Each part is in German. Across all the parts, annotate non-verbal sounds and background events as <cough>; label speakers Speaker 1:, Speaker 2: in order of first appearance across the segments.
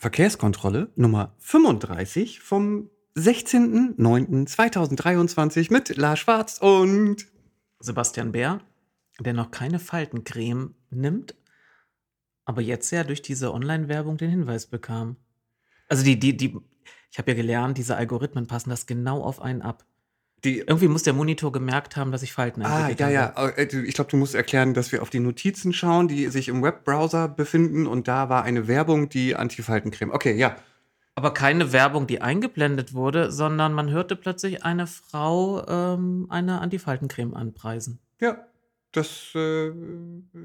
Speaker 1: Verkehrskontrolle Nummer 35 vom 16.09.2023 mit Lars Schwarz und
Speaker 2: Sebastian Bär, der noch keine Faltencreme nimmt, aber jetzt ja durch diese Online-Werbung den Hinweis bekam. Also die, die, die, ich habe ja gelernt, diese Algorithmen passen das genau auf einen ab.
Speaker 1: Die.
Speaker 2: Irgendwie muss der Monitor gemerkt haben, dass ich Falten
Speaker 1: Ah,
Speaker 2: entwickelt
Speaker 1: ja,
Speaker 2: habe.
Speaker 1: ja. äh, du- Ich glaube, du musst erklären, dass wir auf die Notizen schauen, die sich im Webbrowser befinden und da war eine Werbung, die Antifaltencreme. Okay, ja.
Speaker 2: Aber keine Werbung, die eingeblendet wurde, sondern man hörte plötzlich eine Frau ähm, eine Antifaltencreme anpreisen.
Speaker 1: Ja. Das, äh,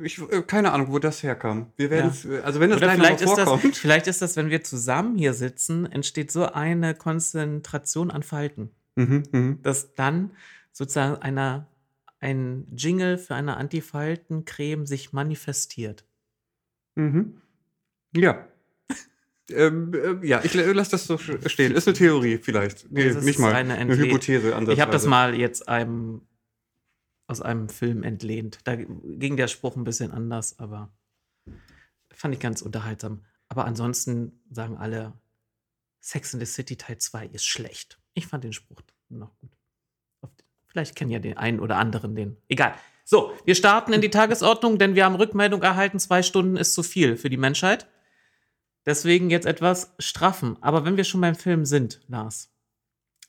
Speaker 1: ich, äh, keine Ahnung, wo das herkam. Wir werden es, also wenn das
Speaker 2: Oder vielleicht ist, das,
Speaker 1: vorkommt.
Speaker 2: vielleicht ist das, wenn wir zusammen hier sitzen, entsteht so eine Konzentration an Falten,
Speaker 1: Mhm, mhm.
Speaker 2: dass dann sozusagen einer, ein Jingle für eine Antifaltencreme sich manifestiert.
Speaker 1: Mhm. Ja. <laughs> ähm, äh, ja, ich lasse das so stehen. Ist eine Theorie vielleicht. Nee,
Speaker 2: Das
Speaker 1: nicht mal.
Speaker 2: eine
Speaker 1: Eine, Hypothese.
Speaker 2: Ich habe das mal jetzt einem, aus einem Film entlehnt. Da ging der Spruch ein bisschen anders, aber fand ich ganz unterhaltsam. Aber ansonsten sagen alle, Sex in the City Teil 2 ist schlecht. Ich fand den Spruch noch gut. Vielleicht kennen ja den einen oder anderen den. Egal. So, wir starten in die Tagesordnung, denn wir haben Rückmeldung erhalten, zwei Stunden ist zu viel für die Menschheit. Deswegen jetzt etwas straffen. Aber wenn wir schon beim Film sind, Lars,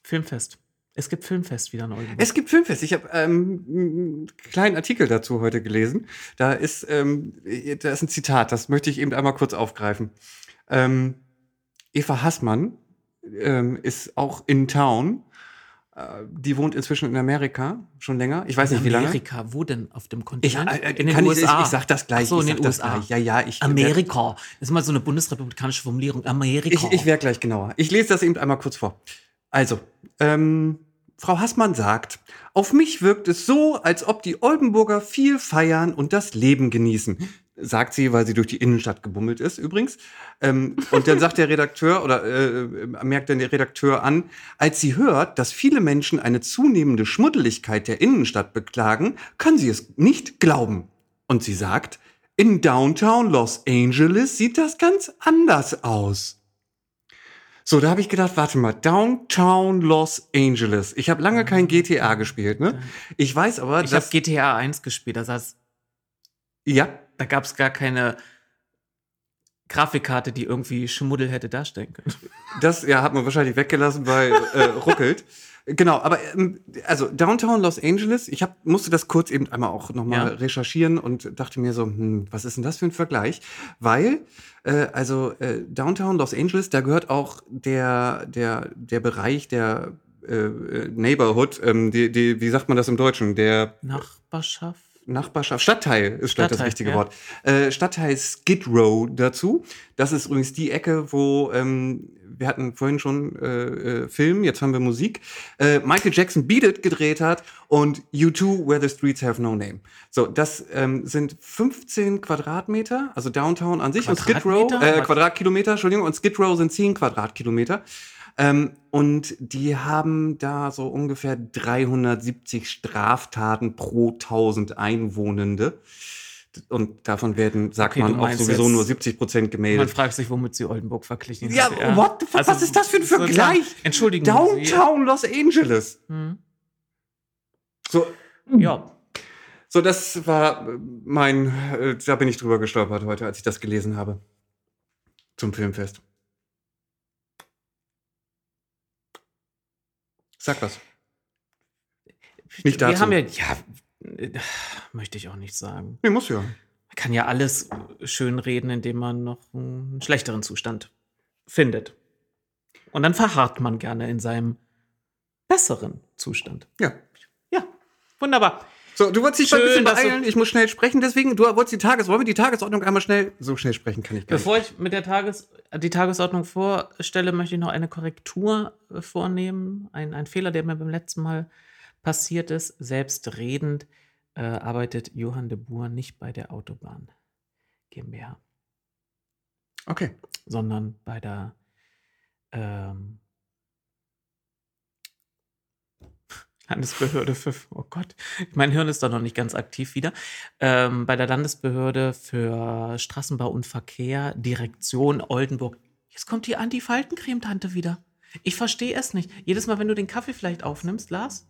Speaker 2: Filmfest. Es gibt Filmfest wieder Oldenburg.
Speaker 1: Es gibt Filmfest. Ich habe ähm, einen kleinen Artikel dazu heute gelesen. Da ist, ähm, da ist ein Zitat, das möchte ich eben einmal kurz aufgreifen. Ähm, Eva Hassmann ähm, ist auch in Town. Äh, die wohnt inzwischen in Amerika, schon länger. Ich weiß nicht, wie lange.
Speaker 2: Amerika, wo denn auf dem
Speaker 1: Ich,
Speaker 2: Kontinent?
Speaker 1: äh,
Speaker 2: in den USA.
Speaker 1: Ich, ich sag das gleich.
Speaker 2: Ach so, in den USA.
Speaker 1: Ja, ja, ich.
Speaker 2: Amerika. Das ist mal so eine bundesrepublikanische Formulierung. Amerika.
Speaker 1: Ich, ich wäre gleich genauer. Ich lese das eben einmal kurz vor. Also, ähm, Frau Hassmann sagt, auf mich wirkt es so, als ob die Oldenburger viel feiern und das Leben genießen. Sagt sie, weil sie durch die Innenstadt gebummelt ist, übrigens. Ähm, und dann sagt der Redakteur oder äh, merkt dann der Redakteur an, als sie hört, dass viele Menschen eine zunehmende Schmuddeligkeit der Innenstadt beklagen, kann sie es nicht glauben. Und sie sagt, in Downtown Los Angeles sieht das ganz anders aus. So, da habe ich gedacht, warte mal, Downtown Los Angeles. Ich habe lange kein GTA gespielt, ne? Ich weiß aber,
Speaker 2: ich habe
Speaker 1: dass
Speaker 2: GTA 1 gespielt. Das heißt,
Speaker 1: ja,
Speaker 2: da gab es gar keine Grafikkarte, die irgendwie Schmuddel hätte darstellen können.
Speaker 1: das ja hat man wahrscheinlich weggelassen, weil äh, ruckelt. Genau, aber ähm, also Downtown Los Angeles, ich hab, musste das kurz eben einmal auch nochmal
Speaker 2: Ja.
Speaker 1: recherchieren und dachte mir so, hm, was ist denn das für ein Vergleich? Weil, äh, also äh, Downtown Los Angeles, da gehört auch der, der, der Bereich der äh, Neighborhood, ähm, die, die, wie sagt man das im Deutschen? Der
Speaker 2: Nachbarschaft?
Speaker 1: Nachbarschaft, Stadtteil ist vielleicht das
Speaker 2: Stadtteil,
Speaker 1: richtige
Speaker 2: ja.
Speaker 1: Wort. Äh, Stadtteil Skid Row dazu. Das ist übrigens die Ecke, wo ähm, wir hatten vorhin schon äh, äh, Film, jetzt haben wir Musik. Äh, Michael Jackson Beat It gedreht hat und U2 Where the Streets Have No Name. So, das ähm, sind 15 Quadratmeter, also Downtown an sich und Skid Row, äh, Quadratkilometer, Entschuldigung, und Skid Row sind 10 Quadratkilometer. Ähm, und die haben da so ungefähr 370 Straftaten pro 1000 Einwohnende. Und davon werden, sagt
Speaker 2: Okay,
Speaker 1: man, auch sowieso nur 70 Prozent
Speaker 2: Man
Speaker 1: gemeldet.
Speaker 2: fragt sich, womit sie Oldenburg verglichen
Speaker 1: Ja,
Speaker 2: hat. Also,
Speaker 1: what the fuck, was ist das für ein Vergleich?
Speaker 2: Entschuldigen Sie.
Speaker 1: Downtown Los Angeles.
Speaker 2: Hm.
Speaker 1: So,
Speaker 2: Ja,
Speaker 1: so das war mein, äh, da bin ich drüber gestolpert heute, als ich das gelesen habe. Zum Filmfest. Sag was. Nicht
Speaker 2: wir
Speaker 1: dazu.
Speaker 2: haben ja, ja, äh, möchte ich auch nicht sagen.
Speaker 1: Nee, muss ja.
Speaker 2: Man kann ja alles schön reden, indem man noch einen schlechteren Zustand findet. Und dann verharrt man gerne in seinem besseren Zustand.
Speaker 1: Ja.
Speaker 2: Ja, wunderbar.
Speaker 1: So, du wolltest dich mal ein
Speaker 2: Schön,
Speaker 1: bisschen beeilen. Ich muss schnell sprechen, deswegen, du wolltest die Tages, wollen wir die Tagesordnung einmal schnell, so schnell sprechen kann ich gar nicht.
Speaker 2: Bevor ich mit der Tages die Tagesordnung vorstelle, möchte ich noch eine Korrektur äh, vornehmen. Ein, ein Fehler, der mir beim letzten Mal passiert ist. Selbstredend äh, arbeitet Johann de Boer nicht bei der Autobahn GmbH,
Speaker 1: Okay.
Speaker 2: sondern bei der ähm, Landesbehörde für, oh Gott, mein Hirn ist doch noch nicht ganz aktiv wieder, ähm, bei der Landesbehörde für Straßenbau und Verkehr, Direktion Oldenburg. Jetzt kommt die Anti-Faltencreme-Tante wieder. Ich verstehe es nicht. Jedes Mal, wenn du den Kaffee vielleicht aufnimmst, Lars.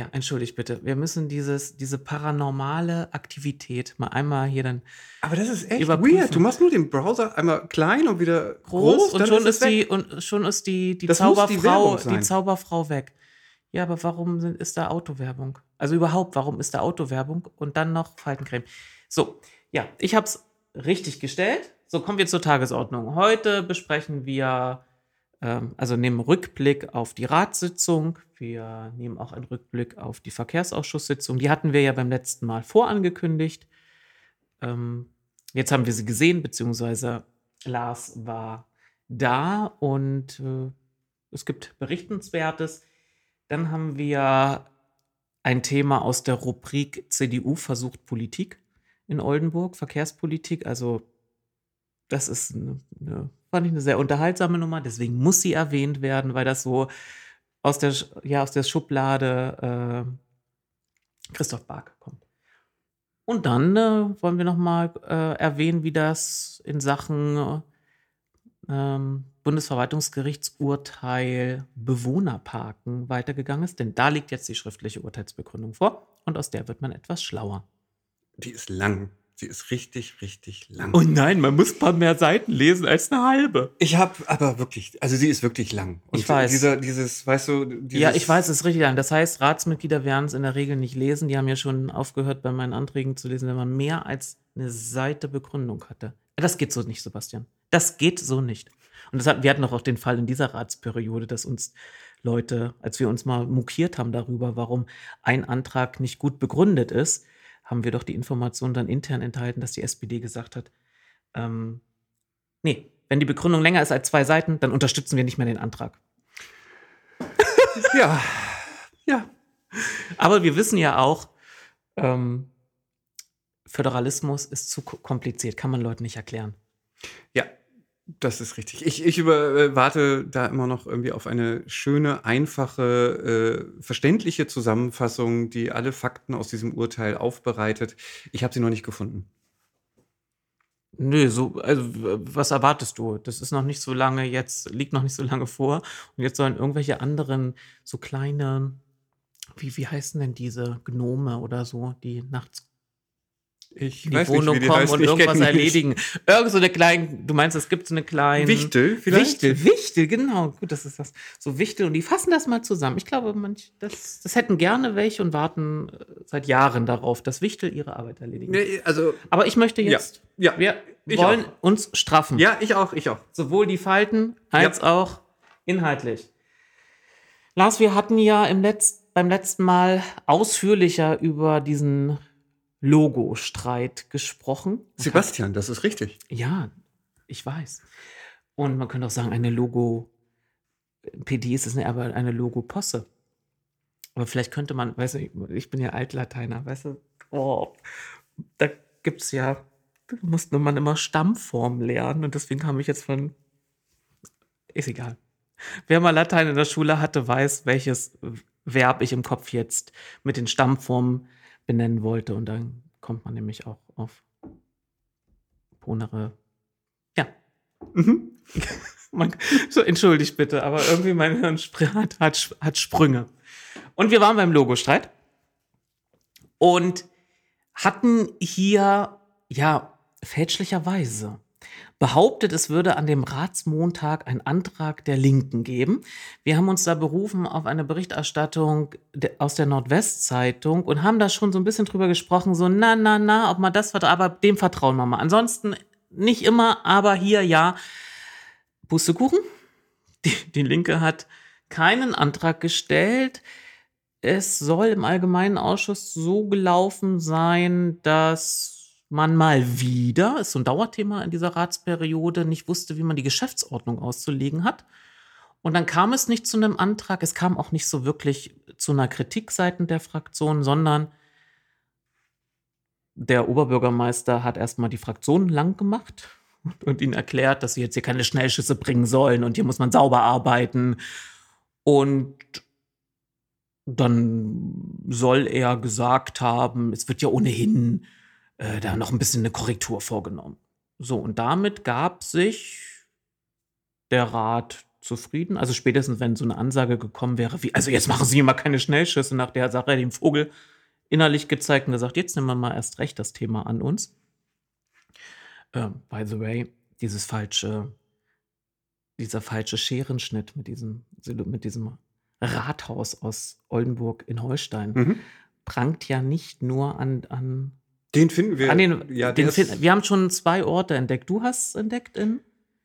Speaker 2: Ja, entschuldigt bitte. Wir müssen dieses, diese paranormale Aktivität mal einmal hier dann
Speaker 1: Aber das ist echt
Speaker 2: Überprüfen.
Speaker 1: weird. Du machst nur den Browser einmal klein und wieder groß,
Speaker 2: groß, und schon
Speaker 1: es
Speaker 2: ist, die und schon ist die die
Speaker 1: Das die
Speaker 2: Zauberfrau die,
Speaker 1: sein.
Speaker 2: Zauberfrau weg. Ja, aber warum sind, ist da Autowerbung? Also überhaupt, warum ist da Autowerbung und dann noch Faltencreme? So, ja, ich habe es richtig gestellt. So kommen wir zur Tagesordnung. Heute besprechen wir also nehmen Rückblick auf die Ratssitzung. Wir nehmen auch einen Rückblick auf die Verkehrsausschusssitzung. Die hatten wir ja beim letzten Mal vorangekündigt. Ähm, jetzt haben wir sie gesehen, beziehungsweise Lars war da und äh, es gibt Berichtenswertes. Dann haben wir ein Thema aus der Rubrik CDU versucht Politik in Oldenburg, Verkehrspolitik. Also das ist eine, eine, fand ich eine sehr unterhaltsame Nummer, deswegen muss sie erwähnt werden, weil das so aus der, ja, aus der Schublade äh, Christoph Bark kommt. Und dann äh, wollen wir noch mal äh, erwähnen, wie das in Sachen ähm, Bundesverwaltungsgerichtsurteil Bewohnerparken weitergegangen ist. Denn da liegt jetzt die schriftliche Urteilsbegründung vor und aus der wird man etwas schlauer.
Speaker 1: Die ist lang. Sie ist richtig, richtig lang.
Speaker 2: Oh nein, man muss ein paar mehr Seiten lesen als eine halbe.
Speaker 1: ich habe aber wirklich, also sie ist wirklich lang. Und
Speaker 2: Ich weiß.
Speaker 1: Dieser, dieses, weißt du, dieses,
Speaker 2: Ja, ich weiß, es ist richtig lang. Das heißt, Ratsmitglieder werden es in der Regel nicht lesen. Die haben ja schon aufgehört, bei meinen Anträgen zu lesen, wenn man mehr als eine Seite Begründung hatte. Das geht so nicht, Sebastian. Das geht so nicht. Und das hat, wir hatten auch den Fall in dieser Ratsperiode, dass uns Leute, als wir uns mal mokiert haben darüber, warum ein Antrag nicht gut begründet ist, haben wir doch die Information dann intern enthalten, dass die SPD gesagt hat, ähm, nee, wenn die Begründung länger ist als zwei Seiten, dann unterstützen wir nicht mehr den Antrag.
Speaker 1: Ja, ja.
Speaker 2: Aber wir wissen ja auch, ähm, Föderalismus ist zu ko- kompliziert, kann man Leuten nicht erklären.
Speaker 1: Ja, das ist richtig. Ich, ich über, äh, warte da immer noch irgendwie auf eine schöne, einfache, äh, verständliche Zusammenfassung, die alle Fakten aus diesem Urteil aufbereitet. Ich habe sie noch nicht gefunden.
Speaker 2: Nö, so, also was erwartest du? Das ist noch nicht so lange jetzt, liegt noch nicht so lange vor. Und jetzt sollen irgendwelche anderen, so kleine, wie, wie heißen denn diese Gnome oder so, die nachts
Speaker 1: Ich
Speaker 2: die
Speaker 1: weiß
Speaker 2: Wohnung
Speaker 1: nicht, die
Speaker 2: kommen
Speaker 1: heißen.
Speaker 2: und
Speaker 1: Ich
Speaker 2: irgendwas erledigen. Irgend so eine kleine, du meinst, es gibt so eine kleine.
Speaker 1: Wichtel vielleicht?
Speaker 2: Wichtel, Wichtel, genau. Gut, das ist das. So Wichtel und die fassen das mal zusammen. Ich glaube, manch, das, das hätten gerne welche und warten äh, seit Jahren darauf, dass Wichtel ihre Arbeit erledigen.
Speaker 1: Nee, also,
Speaker 2: Aber ich möchte jetzt,
Speaker 1: ja.
Speaker 2: wir
Speaker 1: Ich
Speaker 2: wollen
Speaker 1: auch.
Speaker 2: uns straffen.
Speaker 1: Ja, ich auch, ich auch.
Speaker 2: Sowohl die Falten als auch inhaltlich. Lars, wir hatten ja im Letz beim letzten Mal ausführlicher über diesen Logo-Streit gesprochen.
Speaker 1: Sebastian, das ist richtig.
Speaker 2: Ja, ich weiß. Und man könnte auch sagen, eine Logo, PD ist es nicht, aber eine Logo-Posse. Aber vielleicht könnte man, weißt du, ich bin ja Altlateiner, weißt du, oh, da gibt es ja, da musste man immer Stammform lernen und deswegen kam ich jetzt von, ist egal. Wer mal Latein in der Schule hatte, weiß, welches Verb ich im Kopf jetzt mit den Stammformen benennen wollte und dann kommt man nämlich auch auf Ponere. Ja,
Speaker 1: Mhm. <laughs>
Speaker 2: man, so, entschuldigt bitte, aber irgendwie mein Hirn hat, hat, hat Sprünge. Und wir waren beim Logostreit und hatten hier, ja, fälschlicherweise behauptet, es würde an dem Ratsmontag einen Antrag der Linken geben. Wir haben uns da berufen auf eine Berichterstattung aus der Nordwestzeitung und haben da schon so ein bisschen drüber gesprochen, so na, na, na, ob man das vertraut, aber dem vertrauen wir mal. Ansonsten nicht immer, aber hier ja. Pustekuchen. Die, die Linke hat keinen Antrag gestellt. Es soll im Allgemeinen Ausschuss so gelaufen sein, dass man mal wieder, ist so ein Dauerthema in dieser Ratsperiode, nicht wusste, wie man die Geschäftsordnung auszulegen hat. Und dann kam es nicht zu einem Antrag, es kam auch nicht so wirklich zu einer Kritik seitens der Fraktion, sondern der Oberbürgermeister hat erstmal die Fraktionen lang gemacht und ihnen erklärt, dass sie jetzt hier keine Schnellschüsse bringen sollen und hier muss man sauber arbeiten. Und dann soll er gesagt haben, es wird ja ohnehin äh, da noch ein bisschen eine Korrektur vorgenommen. So, und damit gab sich der Rat zufrieden. Also spätestens, wenn so eine Ansage gekommen wäre, wie, also jetzt machen Sie mal keine Schnellschüsse nach der Sache, dem Vogel innerlich gezeigt und gesagt, jetzt nehmen wir mal erst recht das Thema an uns. Äh, by the way, dieses falsche, dieser falsche Scherenschnitt mit diesem, mit diesem Rathaus aus Oldenburg in Holstein
Speaker 1: Mhm.
Speaker 2: prangt ja nicht nur an, an,
Speaker 1: Den finden wir.
Speaker 2: an den,
Speaker 1: ja,
Speaker 2: den
Speaker 1: der
Speaker 2: Fin-
Speaker 1: ist-
Speaker 2: wir haben schon zwei Orte entdeckt. Du hast entdeckt in?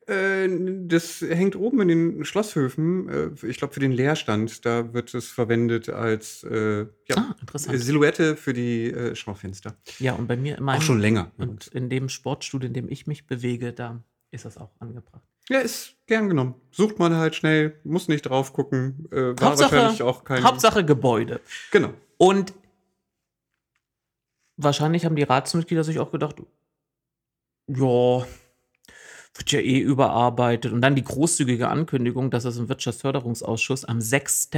Speaker 1: Äh, das hängt oben in den Schlosshöfen. Äh, ich glaube, für den Leerstand. Da wird es verwendet als äh, ja,
Speaker 2: Ah.
Speaker 1: Silhouette für die äh, Schaufenster.
Speaker 2: Ja, und bei mir meinem,
Speaker 1: Auch schon länger.
Speaker 2: und in dem Sportstudio, in dem ich mich bewege, da ist das auch angebracht.
Speaker 1: Ja, ist gern genommen. Sucht man halt schnell, muss nicht drauf gucken. Äh, war
Speaker 2: Hauptsache,
Speaker 1: wahrscheinlich auch kein.
Speaker 2: Hauptsache Gebäude.
Speaker 1: Genau.
Speaker 2: Und wahrscheinlich haben die Ratsmitglieder sich auch gedacht, ja, wird ja eh überarbeitet. Und dann die großzügige Ankündigung, dass es im Wirtschaftsförderungsausschuss am 6.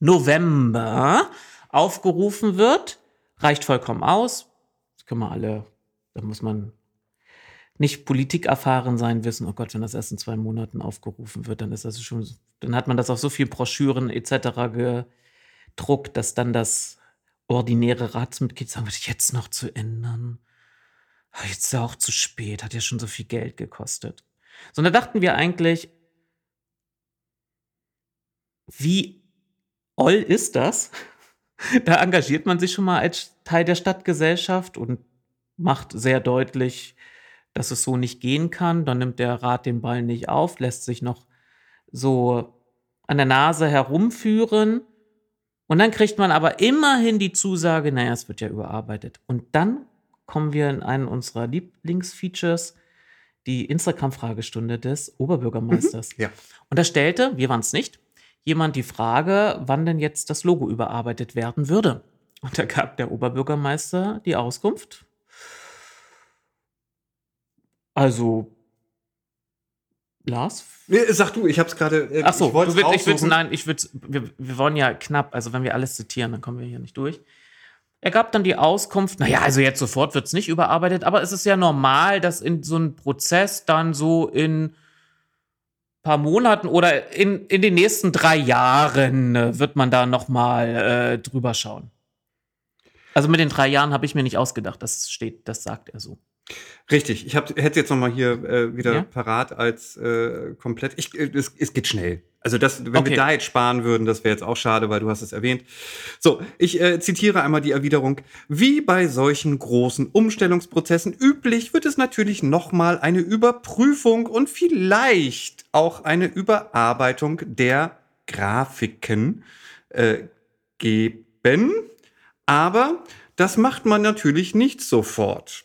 Speaker 2: November aufgerufen wird. Reicht vollkommen aus. Das können wir alle, da muss man nicht politikerfahren sein, wissen, oh Gott, wenn das erst in zwei Monaten aufgerufen wird, dann ist das schon, dann hat man das auf so viel Broschüren etc. gedruckt, dass dann das ordinäre Ratsmitglied sagen wird, jetzt noch zu ändern. Ah, Jetzt ist ja auch zu spät, hat ja schon so viel Geld gekostet. So, und da dachten wir eigentlich, wie oll ist das? <laughs> Da engagiert man sich schon mal als Teil der Stadtgesellschaft und macht sehr deutlich, dass es so nicht gehen kann. Dann nimmt der Rat den Ball nicht auf, lässt sich noch so an der Nase herumführen. Und dann kriegt man aber immerhin die Zusage, naja, es wird ja überarbeitet. Und dann kommen wir in einen unserer Lieblingsfeatures, die Instagram-Fragestunde des Oberbürgermeisters.
Speaker 1: Ja.
Speaker 2: Und da stellte, wir waren es nicht, jemand die Frage, wann denn jetzt das Logo überarbeitet werden würde. Und da gab der Oberbürgermeister die Auskunft. Also, Lars?
Speaker 1: Nee, sag du, ich hab's gerade. Äh,
Speaker 2: Ach so,
Speaker 1: ich
Speaker 2: du ich
Speaker 1: raussuchen.
Speaker 2: nein, ich will's, wir, wir wollen ja knapp, also wenn wir alles zitieren, dann kommen wir hier nicht durch. Er gab dann die Auskunft, naja, also jetzt sofort wird es nicht überarbeitet, aber es ist ja normal, dass in so einem Prozess dann so in paar Monaten oder in, in den nächsten drei Jahren äh, wird man da noch mal äh, drüber schauen. Also mit den drei Jahren habe ich mir nicht ausgedacht, das steht, das sagt er so.
Speaker 1: Richtig, ich hab, hätte jetzt noch mal hier äh, wieder
Speaker 2: Ja?
Speaker 1: parat als äh, komplett. Ich, äh, es, es geht schnell. Also das, wenn
Speaker 2: Okay.
Speaker 1: wir da jetzt sparen würden, das wäre jetzt auch schade, weil du hast es erwähnt. So, ich äh, zitiere einmal die Erwiderung. Wie bei solchen großen Umstellungsprozessen üblich, wird es natürlich noch mal eine Überprüfung und vielleicht auch eine Überarbeitung der Grafiken äh, geben. Aber das macht man natürlich nicht sofort,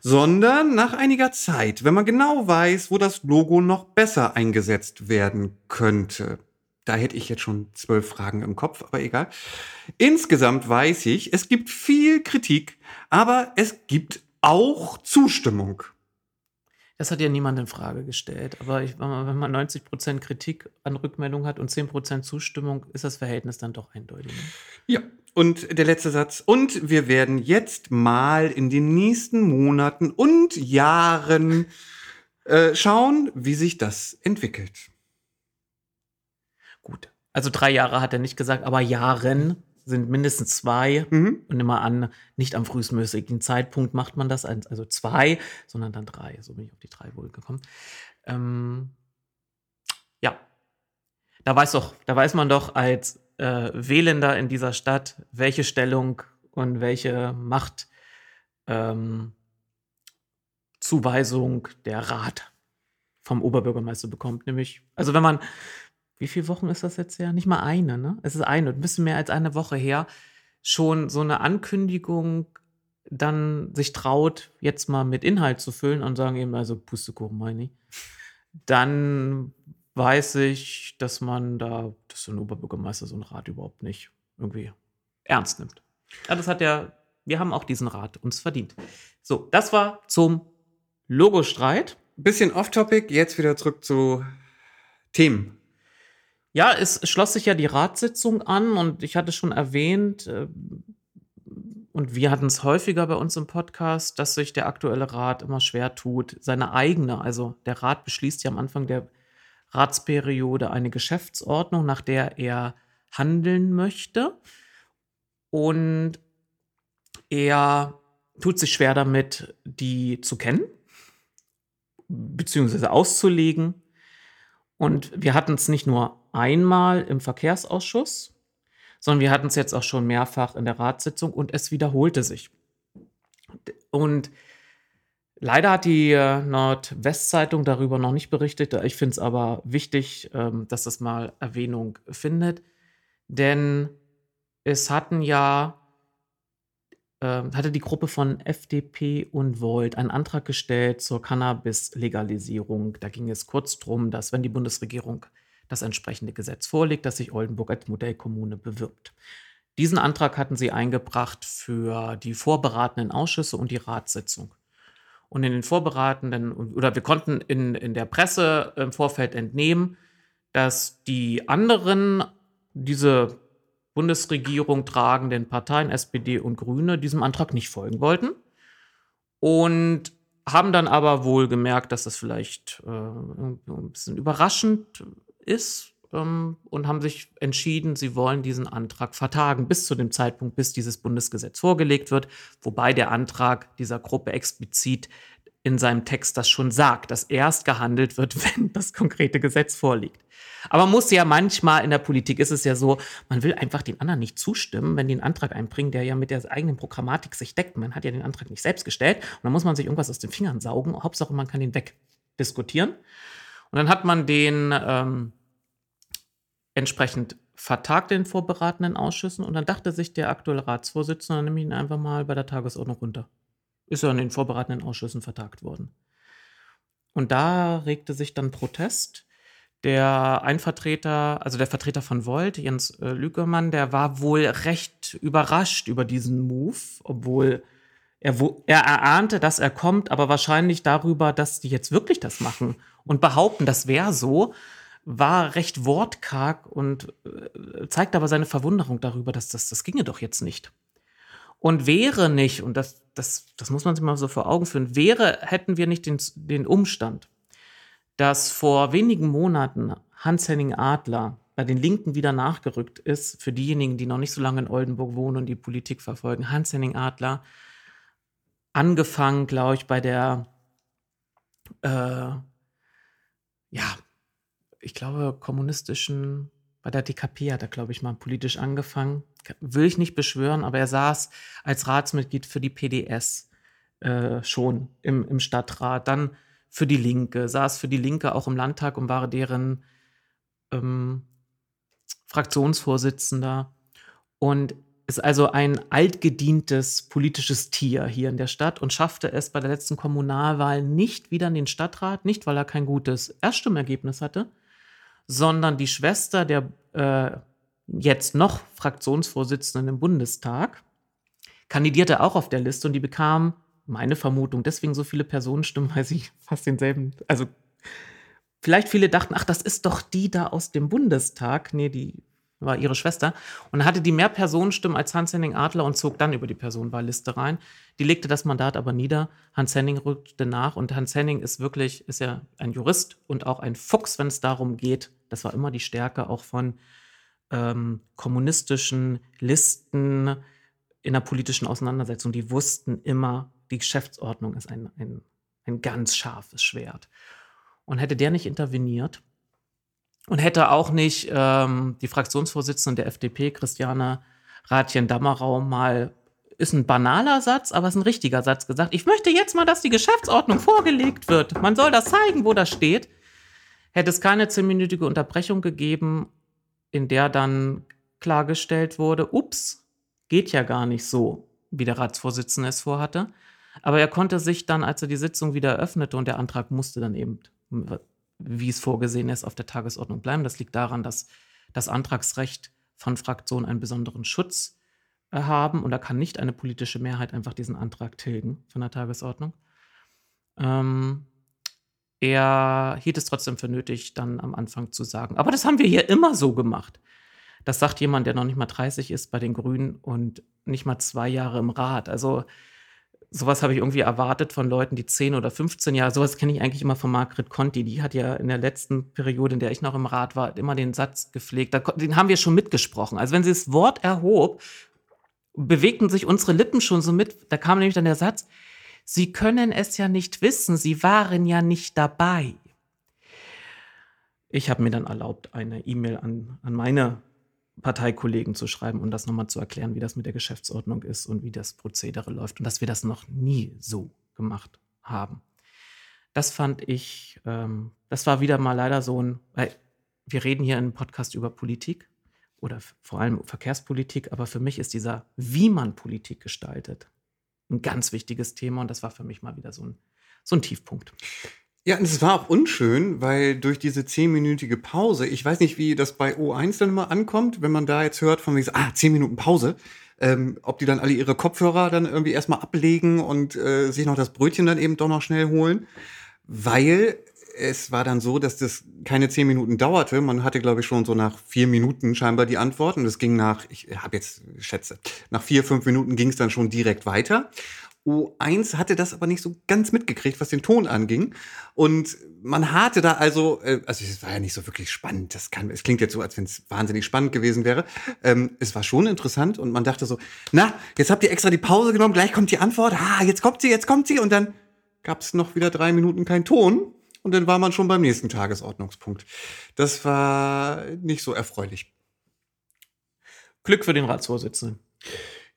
Speaker 1: sondern nach einiger Zeit, wenn man genau weiß, wo das Logo noch besser eingesetzt werden könnte. Da hätte ich jetzt schon zwölf Fragen im Kopf, aber egal. Insgesamt weiß ich, es gibt viel Kritik, aber es gibt auch Zustimmung.
Speaker 2: Das hat ja niemand in Frage gestellt. Aber ich, wenn man wenn man 90% Kritik an Rückmeldung hat und 10% Zustimmung, ist das Verhältnis dann doch eindeutig.
Speaker 1: Ja. Und der letzte Satz. Und wir werden jetzt mal in den nächsten Monaten und Jahren äh, schauen, wie sich das entwickelt.
Speaker 2: Gut. Also drei Jahre hat er nicht gesagt, aber Jahren sind mindestens zwei.
Speaker 1: Mhm.
Speaker 2: Und immer an, nicht am frühestmöglichen Zeitpunkt macht man das, also zwei, sondern dann drei. So bin ich auf die drei wohl gekommen. Ähm, ja. Da weiß doch, da weiß man doch als äh, Wählender in dieser Stadt, welche Stellung und welche Macht ähm, der Rat vom Oberbürgermeister bekommt. Nämlich, also wenn man, wie viele Wochen ist das jetzt her? Nicht mal eine, ne? Es ist eine, ein bisschen mehr als eine Woche her, schon so eine Ankündigung dann sich traut, jetzt mal mit Inhalt zu füllen und sagen eben, also Pustekuchen meine ich, dann weiß ich, dass man da, dass so ein Oberbürgermeister so einen Rat überhaupt nicht irgendwie ernst nimmt. Ja, das hat ja, wir haben auch diesen Rat uns verdient. So, das war zum Logostreit.
Speaker 1: Bisschen off-topic, jetzt wieder zurück zu Themen.
Speaker 2: Ja, es schloss sich ja die Ratssitzung an und ich hatte schon erwähnt, äh, und wir hatten es häufiger bei uns im Podcast, dass sich der aktuelle Rat immer schwer tut, seine eigene, also der Rat beschließt ja am Anfang der Ratsperiode eine Geschäftsordnung, nach der er handeln möchte. Und er tut sich schwer damit, die zu kennen, beziehungsweise auszulegen. Und wir hatten es nicht nur einmal im Verkehrsausschuss, sondern wir hatten es jetzt auch schon mehrfach in der Ratssitzung und es wiederholte sich. Und leider hat die äh, Nordwestzeitung darüber noch nicht berichtet. Ich finde es aber wichtig, ähm, dass das mal Erwähnung findet, denn es hatten ja ähm, hatte die Gruppe von FDP und Volt einen Antrag gestellt zur Cannabis-Legalisierung. Da ging es kurz darum, dass wenn die Bundesregierung das entsprechende Gesetz vorlegt, dass sich Oldenburg als Modellkommune bewirbt. Diesen Antrag hatten sie eingebracht für die vorberatenden Ausschüsse und die Ratssitzung. Und in den vorberatenden, oder wir konnten in, in der Presse im Vorfeld entnehmen, dass die anderen, diese Bundesregierung tragenden Parteien, SPD und Grüne, diesem Antrag nicht folgen wollten. Und haben dann aber wohl gemerkt, dass das vielleicht äh, ein bisschen überraschend ist ähm, und haben sich entschieden, sie wollen diesen Antrag vertagen bis zu dem Zeitpunkt, bis dieses Bundesgesetz vorgelegt wird, wobei der Antrag dieser Gruppe explizit in seinem Text das schon sagt, dass erst gehandelt wird, <laughs> wenn das konkrete Gesetz vorliegt. Aber man muss ja manchmal in der Politik ist es ja so, man will einfach den anderen nicht zustimmen, wenn die einen Antrag einbringen, der ja mit der eigenen Programmatik sich deckt. Man hat ja den Antrag nicht selbst gestellt und dann muss man sich irgendwas aus den Fingern saugen. Hauptsache, man kann den wegdiskutieren. Und dann hat man den ähm, entsprechend vertagt den vorberatenden Ausschüssen und dann dachte sich der aktuelle Ratsvorsitzende, nehme ich ihn einfach mal bei der Tagesordnung runter. Ist er in den vorberatenden Ausschüssen vertagt worden. Und da regte sich dann Protest. Der ein Vertreter, also der Vertreter von Volt, Jens äh, Lügemann, der war wohl recht überrascht über diesen Move, obwohl er, wo, er erahnte, dass er kommt, aber wahrscheinlich darüber, dass die jetzt wirklich das machen und behaupten, das wäre so, war recht wortkarg und äh, zeigt aber seine Verwunderung darüber, dass das, das ginge doch jetzt nicht. Und wäre nicht, und das, das, das muss man sich mal so vor Augen führen, wäre, hätten wir nicht den, den Umstand, dass vor wenigen Monaten Hans-Henning Adler bei den Linken wieder nachgerückt ist, für diejenigen, die noch nicht so lange in Oldenburg wohnen und die Politik verfolgen. Hans-Henning Adler, angefangen, glaube ich, bei der, äh, ja, ich glaube, kommunistischen, bei der DKP hat er, glaube ich, mal politisch angefangen. Will ich nicht beschwören, aber er saß als Ratsmitglied für die PDS äh, schon im, im Stadtrat, dann für die Linke, saß für die Linke auch im Landtag und war deren ähm, Fraktionsvorsitzender und ist also ein altgedientes politisches Tier hier in der Stadt und schaffte es bei der letzten Kommunalwahl nicht wieder in den Stadtrat, nicht weil er kein gutes Erststimmergebnis hatte, sondern die Schwester der äh, jetzt noch Fraktionsvorsitzenden im Bundestag kandidierte auch auf der Liste und die bekam, meine Vermutung, deswegen so viele Personenstimmen, <laughs> weil sie fast denselben, also vielleicht viele dachten, ach, das ist doch die da aus dem Bundestag. Nee, die war ihre Schwester. Und hatte die mehr Personenstimmen als Hans-Henning Adler und zog dann über die Personenwahlliste rein. Die legte das Mandat aber nieder. Hans-Henning rückte nach und Hans-Henning ist wirklich, ist ja ein Jurist und auch ein Fuchs, wenn es darum geht. Das war immer die Stärke auch von ähm, kommunistischen Listen in der politischen Auseinandersetzung. Die wussten immer, die Geschäftsordnung ist ein, ein, ein ganz scharfes Schwert. Und hätte der nicht interveniert, und hätte auch nicht ähm, die Fraktionsvorsitzende der FDP, Christiane Ratjen-Dammerau, mal, ist ein banaler Satz, aber ist ein richtiger Satz gesagt. Ich möchte jetzt mal, dass die Geschäftsordnung vorgelegt wird. Man soll das zeigen, wo das steht. Hätte es keine zehnminütige Unterbrechung gegeben, in der dann klargestellt wurde, ups, geht ja gar nicht so, wie der Ratsvorsitzende es vorhatte. Aber er konnte sich dann, als er die Sitzung wieder eröffnete und der Antrag musste dann eben wie es vorgesehen ist, auf der Tagesordnung bleiben. Das liegt daran, dass das Antragsrecht von Fraktionen einen besonderen Schutz äh, haben und da kann nicht eine politische Mehrheit einfach diesen Antrag tilgen von der Tagesordnung. Ähm, er hielt es trotzdem für nötig, dann am Anfang zu sagen, aber das haben wir hier immer so gemacht. Das sagt jemand, der noch nicht mal 30 ist bei den Grünen und nicht mal zwei Jahre im Rat. Also sowas habe ich irgendwie erwartet von Leuten, die 10 oder 15 Jahre, sowas kenne ich eigentlich immer von Margret Conti. Die hat ja in der letzten Periode, in der ich noch im Rat war, immer den Satz gepflegt. Den haben wir schon mitgesprochen. Also wenn sie das Wort erhob, bewegten sich unsere Lippen schon so mit. Da kam nämlich dann der Satz, Sie können es ja nicht wissen, Sie waren ja nicht dabei. Ich habe mir dann erlaubt, eine E-Mail an, an meine Parteikollegen zu schreiben und das nochmal zu erklären, wie das mit der Geschäftsordnung ist und wie das Prozedere läuft und dass wir das noch nie so gemacht haben. Das fand ich, ähm, das war wieder mal leider so ein, weil wir reden hier im Podcast über Politik oder vor allem Verkehrspolitik, aber für mich ist dieser, wie man Politik gestaltet, ein ganz wichtiges Thema und das war für mich mal wieder so ein, so ein Tiefpunkt.
Speaker 1: Ja, und es war auch unschön, weil durch diese zehnminütige Pause, ich weiß nicht, wie das bei O1 dann immer ankommt, wenn man da jetzt hört von wegen, ah, zehn Minuten Pause, ähm, ob die dann alle ihre Kopfhörer dann irgendwie erstmal ablegen und äh, sich noch das Brötchen dann eben doch noch schnell holen, weil es war dann so, dass das keine zehn Minuten dauerte. Man hatte, glaube ich, schon so nach vier Minuten scheinbar die Antwort. Und es ging nach, ich habe jetzt schätze, nach vier, fünf Minuten ging es dann schon direkt weiter. O1 hatte das aber nicht so ganz mitgekriegt, was den Ton anging. Und man hatte da also, äh, also es war ja nicht so wirklich spannend. Das kann, es klingt jetzt so, als wenn es wahnsinnig spannend gewesen wäre. Ähm, es war schon interessant und man dachte so, na, jetzt habt ihr extra die Pause genommen, gleich kommt die Antwort. Ah, jetzt kommt sie, jetzt kommt sie. Und dann gab es noch wieder drei Minuten kein Ton. Und dann war man schon beim nächsten Tagesordnungspunkt. Das war nicht so erfreulich.
Speaker 2: Glück für den Ratsvorsitzenden.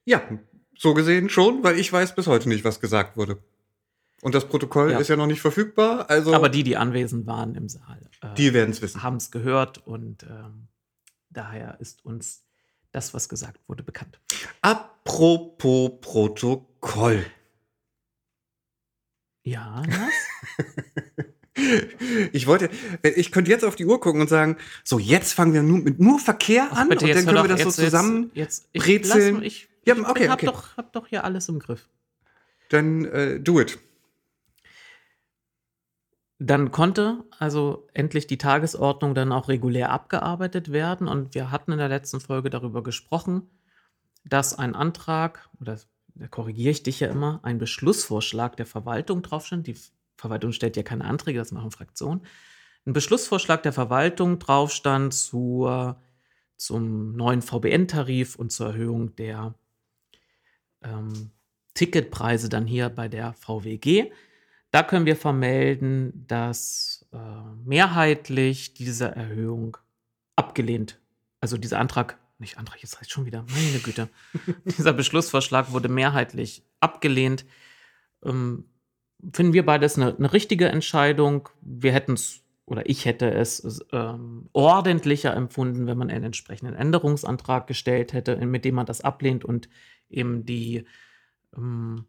Speaker 1: Ja, so gesehen schon, weil ich weiß bis heute nicht, was gesagt wurde. Und das Protokoll ja. ist ja noch nicht verfügbar. Also
Speaker 2: Aber die, die anwesend waren im Saal,
Speaker 1: äh, die werden es wissen.
Speaker 2: Haben es gehört und ähm, daher ist uns das, was gesagt wurde, bekannt.
Speaker 1: Apropos Protokoll.
Speaker 2: Ja, was? <laughs>
Speaker 1: Ich wollte, ich könnte jetzt auf die Uhr gucken und sagen, so jetzt fangen wir nur mit nur Verkehr Ach, an
Speaker 2: bitte,
Speaker 1: und
Speaker 2: dann
Speaker 1: können wir das
Speaker 2: jetzt,
Speaker 1: so zusammen
Speaker 2: jetzt, jetzt, ich, brezeln. Ich,
Speaker 1: ja, okay,
Speaker 2: ich hab,
Speaker 1: okay.
Speaker 2: Doch, hab doch hier alles im Griff.
Speaker 1: Dann äh, do it.
Speaker 2: Dann konnte also endlich die Tagesordnung dann auch regulär abgearbeitet werden und wir hatten in der letzten Folge darüber gesprochen, dass ein Antrag, oder da korrigiere ich dich ja immer, ein Beschlussvorschlag der Verwaltung draufsteht. Die Verwaltung stellt ja keine Anträge, das machen Fraktionen. Ein Beschlussvorschlag der Verwaltung drauf stand zur, zum neuen VBN-Tarif und zur Erhöhung der ähm, Ticketpreise dann hier bei der VWG. Da können wir vermelden, dass äh, mehrheitlich diese Erhöhung abgelehnt, also dieser Antrag, nicht Antrag, jetzt heißt schon wieder, meine Güte, <laughs> dieser Beschlussvorschlag wurde mehrheitlich abgelehnt. Ähm, finden wir beides eine, eine richtige Entscheidung. Wir hätten es oder ich hätte es ähm, ordentlicher empfunden, wenn man einen entsprechenden Änderungsantrag gestellt hätte, mit dem man das ablehnt und eben die ähm,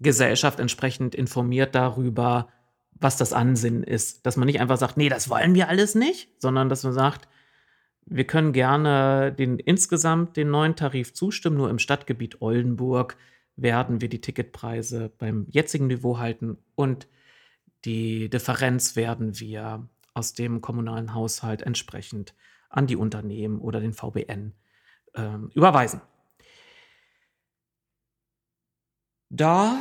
Speaker 2: Gesellschaft entsprechend informiert darüber, was das Ansinnen ist. Dass man nicht einfach sagt, nee, das wollen wir alles nicht, sondern dass man sagt, wir können gerne den insgesamt den neuen Tarif zustimmen, nur im Stadtgebiet Oldenburg werden wir die Ticketpreise beim jetzigen Niveau halten und die Differenz werden wir aus dem kommunalen Haushalt entsprechend an die Unternehmen oder den VBN äh, überweisen. Da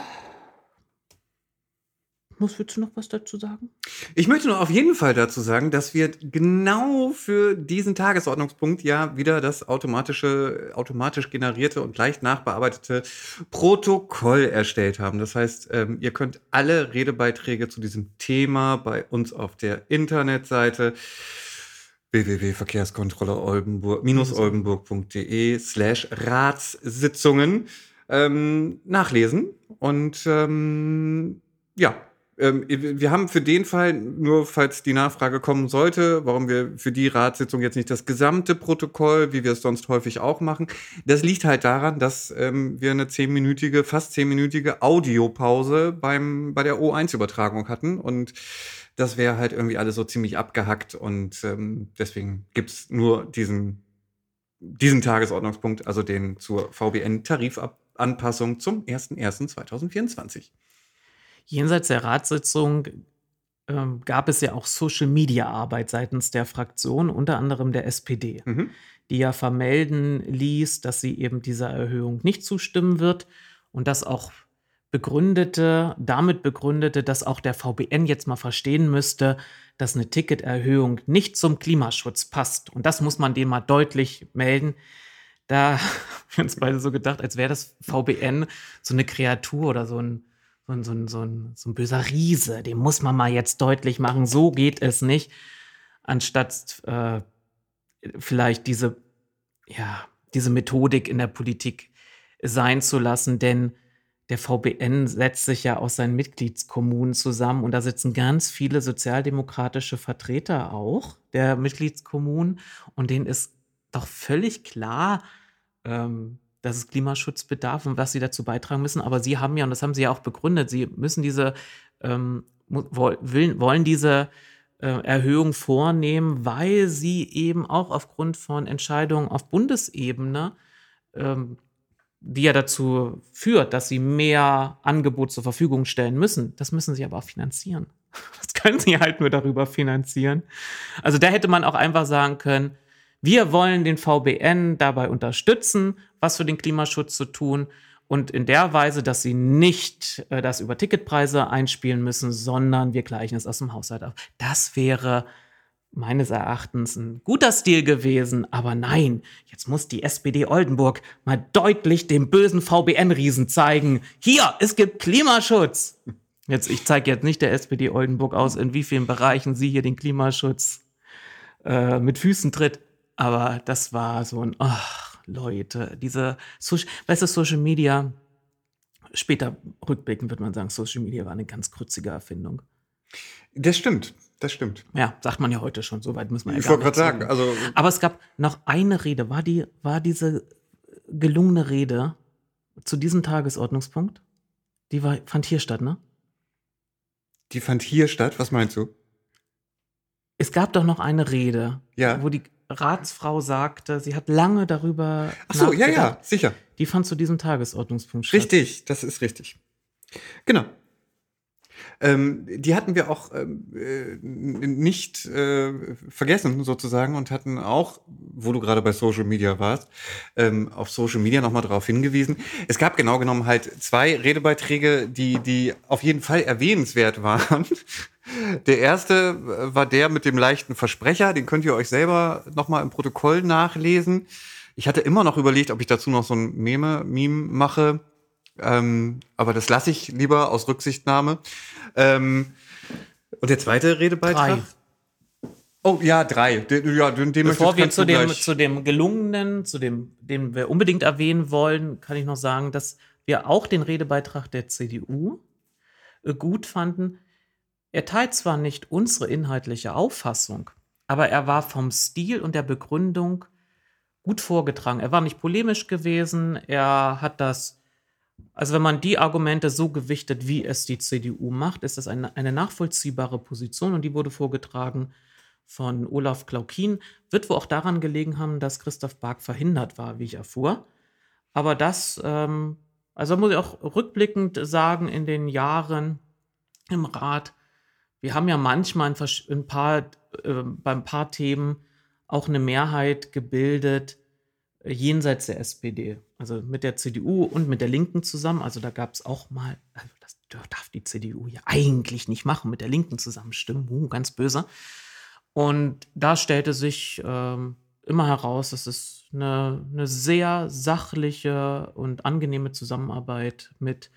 Speaker 2: muss willst du noch was dazu sagen?
Speaker 1: Ich möchte noch auf jeden Fall dazu sagen, dass wir genau für diesen Tagesordnungspunkt ja wieder das automatische, automatisch generierte und leicht nachbearbeitete Protokoll erstellt haben. Das heißt, ähm, ihr könnt alle Redebeiträge zu diesem Thema bei uns auf der Internetseite www.verkehrskontrolle oldenburg-oldenburg.de slash Ratssitzungen ähm, nachlesen. Und ähm, ja, ähm, wir haben für den Fall, nur falls die Nachfrage kommen sollte, warum wir für die Ratssitzung jetzt nicht das gesamte Protokoll, wie wir es sonst häufig auch machen, das liegt halt daran, dass ähm, wir eine zehnminütige, fast zehnminütige Audiopause beim, bei der O1-Übertragung hatten und das wäre halt irgendwie alles so ziemlich abgehackt und ähm, deswegen gibt's nur diesen, diesen Tagesordnungspunkt, also den zur VBN-Tarifanpassung zum 01.01.2024.
Speaker 2: Jenseits der Ratssitzung ähm, gab es ja auch Social-Media-Arbeit seitens der Fraktion, unter anderem der SPD,
Speaker 1: Mhm.
Speaker 2: die ja vermelden ließ, dass sie eben dieser Erhöhung nicht zustimmen wird und das auch begründete, damit begründete, dass auch der VBN jetzt mal verstehen müsste, dass eine Ticketerhöhung nicht zum Klimaschutz passt. Und das muss man dem mal deutlich melden. Da haben wir uns beide so gedacht, als wäre das VBN so eine Kreatur oder so ein, so ein, so ein, so ein, so ein böser Riese. Dem muss man mal jetzt deutlich machen, so geht es nicht. Anstatt äh, vielleicht diese, ja, diese Methodik in der Politik sein zu lassen, denn der VBN setzt sich ja aus seinen Mitgliedskommunen zusammen und da sitzen ganz viele sozialdemokratische Vertreter auch der Mitgliedskommunen und denen ist doch völlig klar, ähm, dass es Klimaschutz bedarf und was sie dazu beitragen müssen. Aber sie haben ja, und das haben sie ja auch begründet, sie müssen diese, ähm, mu- woll- will, wollen diese äh, Erhöhung vornehmen, weil sie eben auch aufgrund von Entscheidungen auf Bundesebene ähm, die ja dazu führt, dass sie mehr Angebot zur Verfügung stellen müssen. Das müssen sie aber auch finanzieren. <laughs> Das können sie halt nur darüber finanzieren. Also da hätte man auch einfach sagen können, wir wollen den VBN dabei unterstützen, was für den Klimaschutz zu tun und in der Weise, dass sie nicht äh, das über Ticketpreise einspielen müssen, sondern wir gleichen es aus dem Haushalt auf. Das wäre meines Erachtens ein guter Stil gewesen, aber nein, jetzt muss die SPD Oldenburg mal deutlich dem bösen VBN-Riesen zeigen. Hier, es gibt Klimaschutz. Jetzt, ich zeige jetzt nicht der SPD Oldenburg aus, in wie vielen Bereichen sie hier den Klimaschutz äh, mit Füßen tritt, aber das war so ein, ach, Leute, diese, Soci- weißt du, Social Media, später rückblickend wird man sagen, Social Media war eine ganz krützige Erfindung.
Speaker 1: Das stimmt, das stimmt.
Speaker 2: Ja, sagt man ja heute schon, so weit muss man ja
Speaker 1: Ich wollte gerade sagen, also
Speaker 2: aber es gab noch eine Rede. War, die, war diese gelungene Rede zu diesem Tagesordnungspunkt? Die war, fand hier statt, ne?
Speaker 1: die fand hier statt. Was meinst du?
Speaker 2: Es gab doch noch eine Rede,
Speaker 1: Ja.
Speaker 2: wo die Ratsfrau sagte, sie hat lange darüber.
Speaker 1: Ach so, ja, ja, sicher.
Speaker 2: Die fand zu diesem Tagesordnungspunkt statt.
Speaker 1: Richtig, das ist richtig. Genau. Ähm, die hatten wir auch ähm, äh, nicht äh, vergessen sozusagen und hatten auch, wo du gerade bei Social Media warst, ähm, auf Social Media nochmal darauf hingewiesen. Es gab genau genommen halt zwei Redebeiträge, die, die auf jeden Fall erwähnenswert <laughs> waren. Der erste äh, war der mit dem leichten Versprecher, den könnt ihr euch selber nochmal im Protokoll nachlesen. Ich hatte immer noch überlegt, ob ich dazu noch so ein Meme, Meme mache. Ähm, aber das lasse ich lieber aus Rücksichtnahme. Ähm, und der zweite Redebeitrag?
Speaker 2: Drei.
Speaker 1: Oh ja, drei. Den, ja, den, den
Speaker 2: Bevor wir zu dem, zu dem gelungenen, zu dem, den wir unbedingt erwähnen wollen, kann ich noch sagen, dass wir auch den Redebeitrag der CDU äh, gut fanden. Er teilt zwar nicht unsere inhaltliche Auffassung, aber er war vom Stil und der Begründung gut vorgetragen. Er war nicht polemisch gewesen, er hat das, also wenn man die Argumente so gewichtet, wie es die CDU macht, ist das eine, eine nachvollziehbare Position und die wurde vorgetragen von Olaf Klaukin. Wird wohl auch daran gelegen haben, dass Christoph Bark verhindert war, wie ich erfuhr. Aber das, ähm, also muss ich auch rückblickend sagen, in den Jahren im Rat, wir haben ja manchmal ein, paar, äh, bei ein paar Themen auch eine Mehrheit gebildet, äh, jenseits der SPD. Also mit der CDU und mit der Linken zusammen. Also da gab es auch mal, also das darf die CDU ja eigentlich nicht machen, mit der Linken zusammenstimmen. Uh, ganz böse. Und da stellte sich ähm, immer heraus, dass es eine, eine sehr sachliche und angenehme Zusammenarbeit mit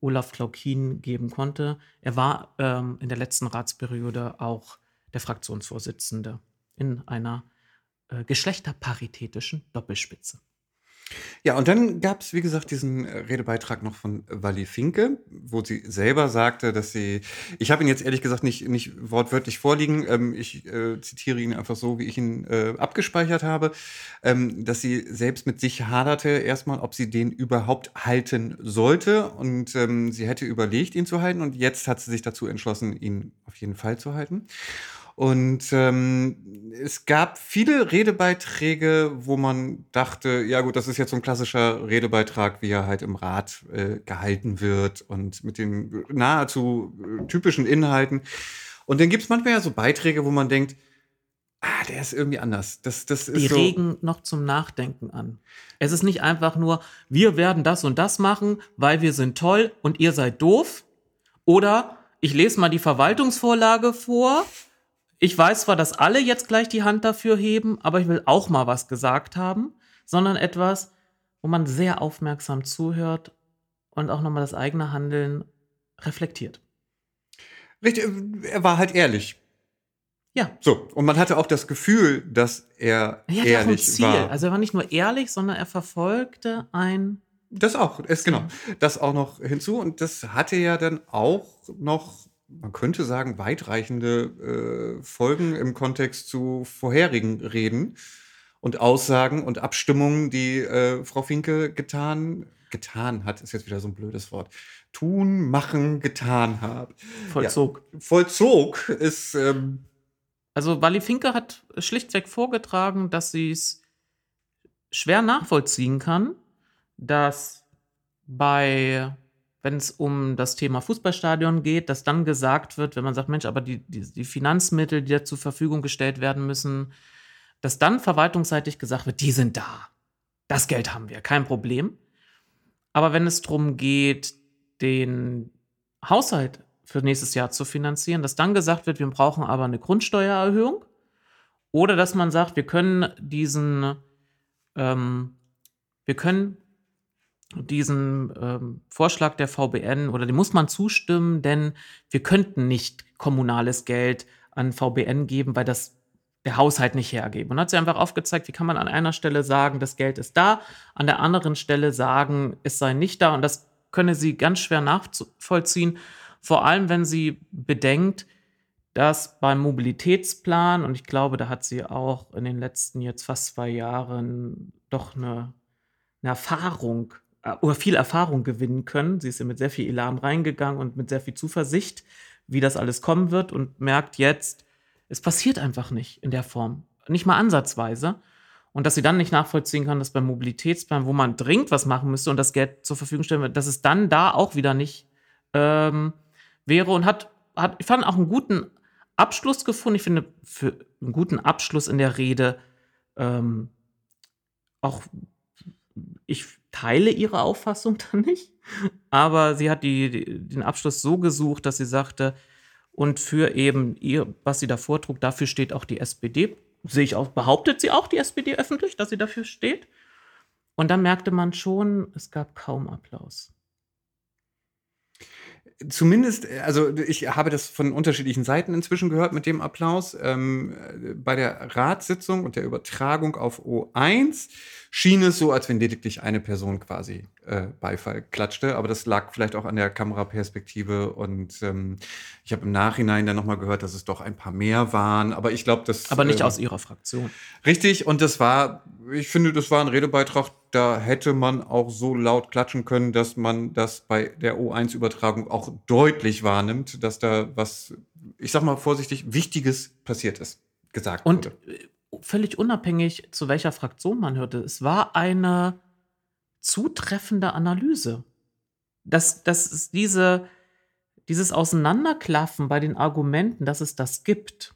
Speaker 2: Olaf Klaukin geben konnte. Er war ähm, in der letzten Ratsperiode auch der Fraktionsvorsitzende in einer äh, geschlechterparitätischen Doppelspitze.
Speaker 1: Ja, und dann gab es, wie gesagt, diesen äh, Redebeitrag noch von Wally Finke, wo sie selber sagte, dass sie, ich habe ihn jetzt ehrlich gesagt nicht, nicht wortwörtlich vorliegen, ähm, ich äh, zitiere ihn einfach so, wie ich ihn äh, abgespeichert habe, ähm, dass sie selbst mit sich haderte erstmal, ob sie den überhaupt halten sollte und ähm, sie hätte überlegt, ihn zu halten und jetzt hat sie sich dazu entschlossen, ihn auf jeden Fall zu halten. Und ähm, es gab viele Redebeiträge, wo man dachte, ja gut, das ist jetzt so ein klassischer Redebeitrag, wie er halt im Rat äh, gehalten wird und mit den nahezu äh, typischen Inhalten. Und dann gibt es manchmal ja so Beiträge, wo man denkt, ah, der ist irgendwie anders. Das, das ist
Speaker 2: Die
Speaker 1: so,
Speaker 2: regen noch zum Nachdenken an. Es ist nicht einfach nur, wir werden das und das machen, weil wir sind toll und ihr seid doof. Oder ich lese mal die Verwaltungsvorlage vor. Ich weiß zwar, dass alle jetzt gleich die Hand dafür heben, aber ich will auch mal was gesagt haben, sondern etwas, wo man sehr aufmerksam zuhört und auch nochmal das eigene Handeln reflektiert.
Speaker 1: Richtig, er war halt ehrlich.
Speaker 2: Ja.
Speaker 1: So, und man hatte auch das Gefühl, dass er
Speaker 2: ein
Speaker 1: ehrlich
Speaker 2: Ziel.
Speaker 1: war.
Speaker 2: Also er war nicht nur ehrlich, sondern er verfolgte ein.
Speaker 1: Das auch, ist genau. Das auch noch hinzu. Und das hatte ja dann auch noch, man könnte sagen, weitreichende äh, Folgen im Kontext zu vorherigen Reden und Aussagen und Abstimmungen, die äh, Frau Finke getan, getan hat, ist jetzt wieder so ein blödes Wort. Tun, machen, getan hat.
Speaker 2: Vollzog.
Speaker 1: Vollzog ist, ähm,
Speaker 2: Also Wally Finke hat schlichtweg vorgetragen, dass sie es schwer nachvollziehen kann, dass bei, wenn es um das Thema Fußballstadion geht, dass dann gesagt wird, wenn man sagt, Mensch, aber die, die, die Finanzmittel, die da zur Verfügung gestellt werden müssen, dass dann verwaltungsseitig gesagt wird, die sind da. Das Geld haben wir, kein Problem. Aber wenn es darum geht, den Haushalt für nächstes Jahr zu finanzieren, dass dann gesagt wird, wir brauchen aber eine Grundsteuererhöhung. Oder dass man sagt, wir können diesen, ähm, wir können diesen ähm, Vorschlag der VBN oder dem muss man zustimmen, denn wir könnten nicht kommunales Geld an VBN geben, weil das der Haushalt nicht hergeben. Und hat sie einfach aufgezeigt, wie kann man an einer Stelle sagen, das Geld ist da, an der anderen Stelle sagen, es sei nicht da. Und das könne sie ganz schwer nachvollziehen, vor allem wenn sie bedenkt, dass beim Mobilitätsplan, und ich glaube, da hat sie auch in den letzten jetzt fast zwei Jahren doch eine, eine Erfahrung oder viel Erfahrung gewinnen können. Sie ist ja mit sehr viel Elan reingegangen und mit sehr viel Zuversicht, wie das alles kommen wird und merkt jetzt, es passiert einfach nicht in der Form. Nicht mal ansatzweise. Und dass sie dann nicht nachvollziehen kann, dass beim Mobilitätsplan, wo man dringend was machen müsste und das Geld zur Verfügung stellen wird, dass es dann da auch wieder nicht ähm, wäre und hat, hat, ich fand auch einen guten Abschluss gefunden. Ich finde, für einen guten Abschluss in der Rede ähm, auch, ich teile ihre Auffassung <laughs> da nicht, aber sie hat die, die, den Abschluss so gesucht, dass sie sagte, und für eben ihr, was sie da vortrug, dafür steht auch die SPD. Sehe ich auch, behauptet sie auch die SPD öffentlich, dass sie dafür steht. Und dann merkte man schon, es gab kaum Applaus.
Speaker 1: Zumindest, also ich habe das von unterschiedlichen Seiten inzwischen gehört mit dem Applaus. Ähm, bei der Ratssitzung und der Übertragung auf O1 schien es so, als wenn lediglich eine Person quasi äh, Beifall klatschte. Aber das lag vielleicht auch an der Kameraperspektive. Und ähm, ich habe im Nachhinein dann nochmal gehört, dass es doch ein paar mehr waren. Aber ich glaube, das.
Speaker 2: Aber nicht
Speaker 1: äh,
Speaker 2: aus ihrer Fraktion.
Speaker 1: Richtig, und das war, ich finde, das war ein Redebeitrag, da hätte man auch so laut klatschen können, dass man das bei der O1-Übertragung auch deutlich wahrnimmt, dass da was, ich sag mal vorsichtig, Wichtiges passiert ist, gesagt
Speaker 2: Und
Speaker 1: wurde.
Speaker 2: Völlig unabhängig, zu welcher Fraktion man hörte, es war eine zutreffende Analyse. Dass, dass es diese, dieses Auseinanderklaffen bei den Argumenten, dass es das gibt,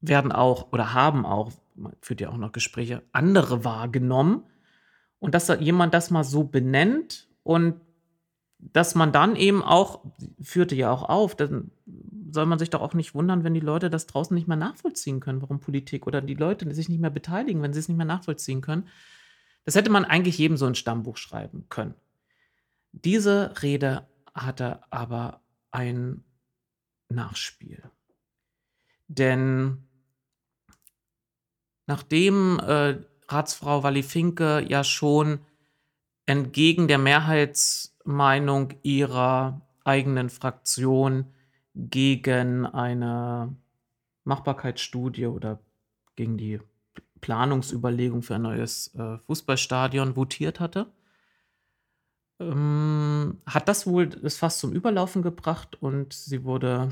Speaker 2: werden auch oder haben auch, man führt ja auch noch Gespräche, andere wahrgenommen. Und dass da jemand das mal so benennt und dass man dann eben auch, führte ja auch auf, dann soll man sich doch auch nicht wundern, wenn die Leute das draußen nicht mehr nachvollziehen können, warum Politik oder die Leute sich nicht mehr beteiligen, wenn sie es nicht mehr nachvollziehen können. Das hätte man eigentlich jedem so ein Stammbuch schreiben können. Diese Rede hatte aber ein Nachspiel. Denn nachdem äh, Ratsfrau Walli Finke ja schon entgegen der Mehrheitsmeinung ihrer eigenen Fraktion gegen eine Machbarkeitsstudie oder gegen die Planungsüberlegung für ein neues äh, Fußballstadion votiert hatte, ähm, hat das wohl das Fass zum Überlaufen gebracht und sie wurde,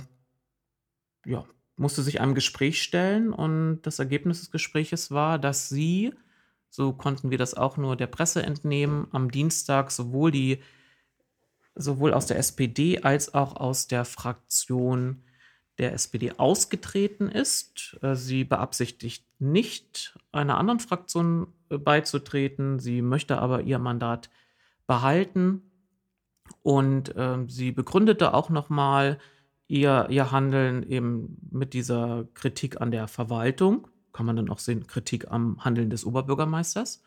Speaker 2: ja, musste sich einem Gespräch stellen und das Ergebnis des Gespräches war, dass sie, so konnten wir das auch nur der Presse entnehmen, am Dienstag sowohl die sowohl aus der SPD als auch aus der Fraktion der SPD ausgetreten ist. Äh, sie beabsichtigt nicht, einer anderen Fraktion äh, beizutreten. Sie möchte aber ihr Mandat behalten. Und äh, sie begründete auch nochmal ihr, ihr Handeln eben mit dieser Kritik an der Verwaltung. Kann man dann auch sehen, Kritik am Handeln des Oberbürgermeisters.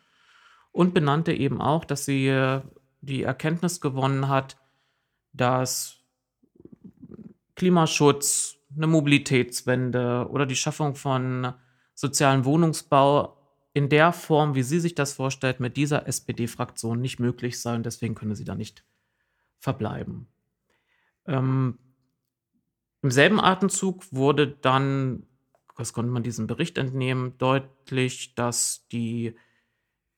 Speaker 2: Und benannte eben auch, dass sie äh, die Erkenntnis gewonnen hat, dass Klimaschutz, eine Mobilitätswende oder die Schaffung von sozialen Wohnungsbau in der Form, wie sie sich das vorstellt, mit dieser SPD-Fraktion nicht möglich sei und deswegen könne sie da nicht verbleiben. Ähm, Im selben Atemzug wurde dann, was konnte man diesem Bericht entnehmen, deutlich, dass die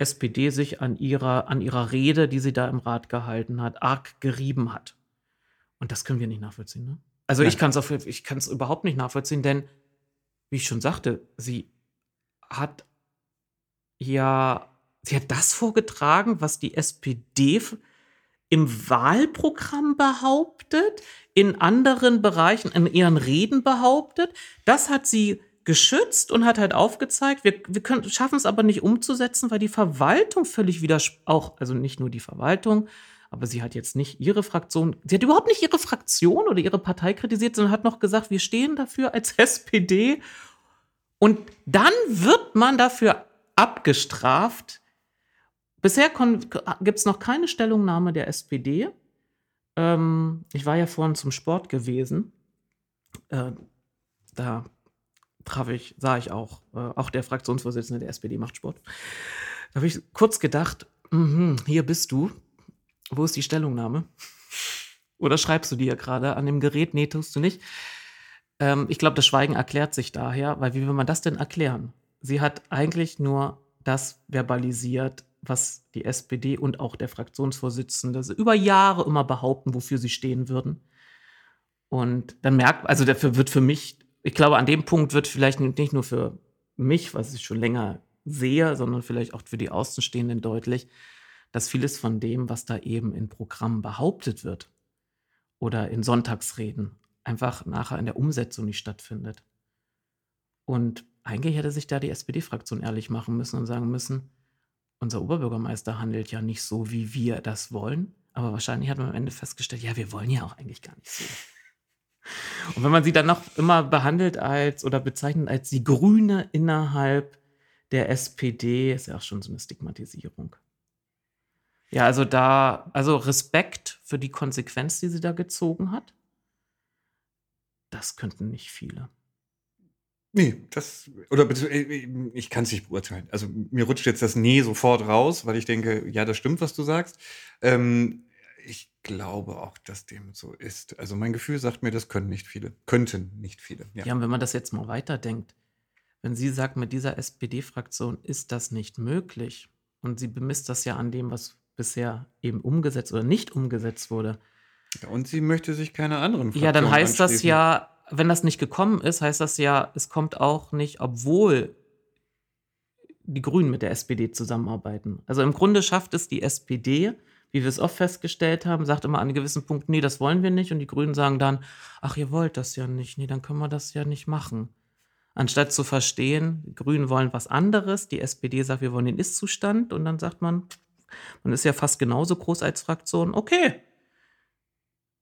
Speaker 2: SPD sich an ihrer, an ihrer Rede, die sie da im Rat gehalten hat, arg gerieben hat. Und das können wir nicht nachvollziehen. Ne? Also ich kann es ich kann es überhaupt nicht nachvollziehen, denn wie ich schon sagte, sie hat ja, sie hat das vorgetragen, was die SPD im Wahlprogramm behauptet, in anderen Bereichen, in ihren Reden behauptet. Das hat sie geschützt und hat halt aufgezeigt, wir, wir schaffen es aber nicht umzusetzen, weil die Verwaltung völlig widerspricht, auch, also nicht nur die Verwaltung, aber sie hat jetzt nicht ihre Fraktion, sie hat überhaupt nicht ihre Fraktion oder ihre Partei kritisiert, sondern hat noch gesagt, wir stehen dafür als <laughs> SPD. Und dann wird man dafür abgestraft. Bisher gibt es noch keine Stellungnahme der SPD. Ähm, ich war ja vorhin zum Sport gewesen. Äh, da traf ich, sah ich auch, äh, auch der Fraktionsvorsitzende der SPD macht Sport. Da habe ich kurz gedacht, mh, hier bist du. Wo ist die Stellungnahme? Oder schreibst du ja gerade an dem Gerät? Nee, tust du nicht. Ähm, ich glaube, das Schweigen erklärt sich daher, weil wie will man das denn erklären? Sie hat eigentlich nur das verbalisiert, was die SPD und auch der Fraktionsvorsitzende über Jahre immer behaupten, wofür sie stehen würden. Und dann merkt, also dafür wird für mich, ich glaube, an dem Punkt wird vielleicht nicht nur für mich, was ich schon länger sehe, sondern vielleicht auch für die Außenstehenden deutlich, dass vieles von dem, was da eben in Programmen behauptet wird oder in Sonntagsreden, einfach nachher in der Umsetzung nicht stattfindet. Und eigentlich hätte sich da die SPD-Fraktion ehrlich machen müssen und sagen müssen, unser Oberbürgermeister handelt ja nicht so, wie wir das wollen. Aber wahrscheinlich hat man am Ende festgestellt, ja, wir wollen ja auch eigentlich gar nicht so. Und wenn man sie dann noch immer behandelt als oder bezeichnet als die Grüne innerhalb der SPD, ist ja auch schon so eine Stigmatisierung. Ja, also da, also Respekt für die Konsequenz, die sie da gezogen hat. Das könnten nicht viele.
Speaker 1: Nee, das, oder äh, ich kann es nicht beurteilen. Also mir rutscht jetzt das Nee sofort raus, weil ich denke, ja, das stimmt, was du sagst. Ähm, ich glaube auch, dass dem so ist. Also mein Gefühl sagt mir, das können nicht viele. Könnten nicht viele.
Speaker 2: Ja, ja und wenn man das jetzt mal weiterdenkt, wenn sie sagt, mit dieser SPD-Fraktion ist das nicht möglich und sie bemisst das ja an dem, was bisher eben umgesetzt oder nicht umgesetzt wurde.
Speaker 1: Ja, und sie möchte sich keine anderen
Speaker 2: Fraktionen Ja, dann heißt das ja, wenn das nicht gekommen ist, heißt das ja, es kommt auch nicht, obwohl die Grünen mit der SPD zusammenarbeiten. Also im Grunde schafft es die SPD, wie wir es oft festgestellt haben, sagt immer an gewissen Punkt, nee, das wollen wir nicht. Und die Grünen sagen dann, ach, ihr wollt das ja nicht, nee, dann können wir das ja nicht machen. Anstatt zu verstehen, die Grünen wollen was anderes, die SPD sagt, wir wollen den Ist-Zustand und dann sagt man, man ist ja fast genauso groß als Fraktion. Okay.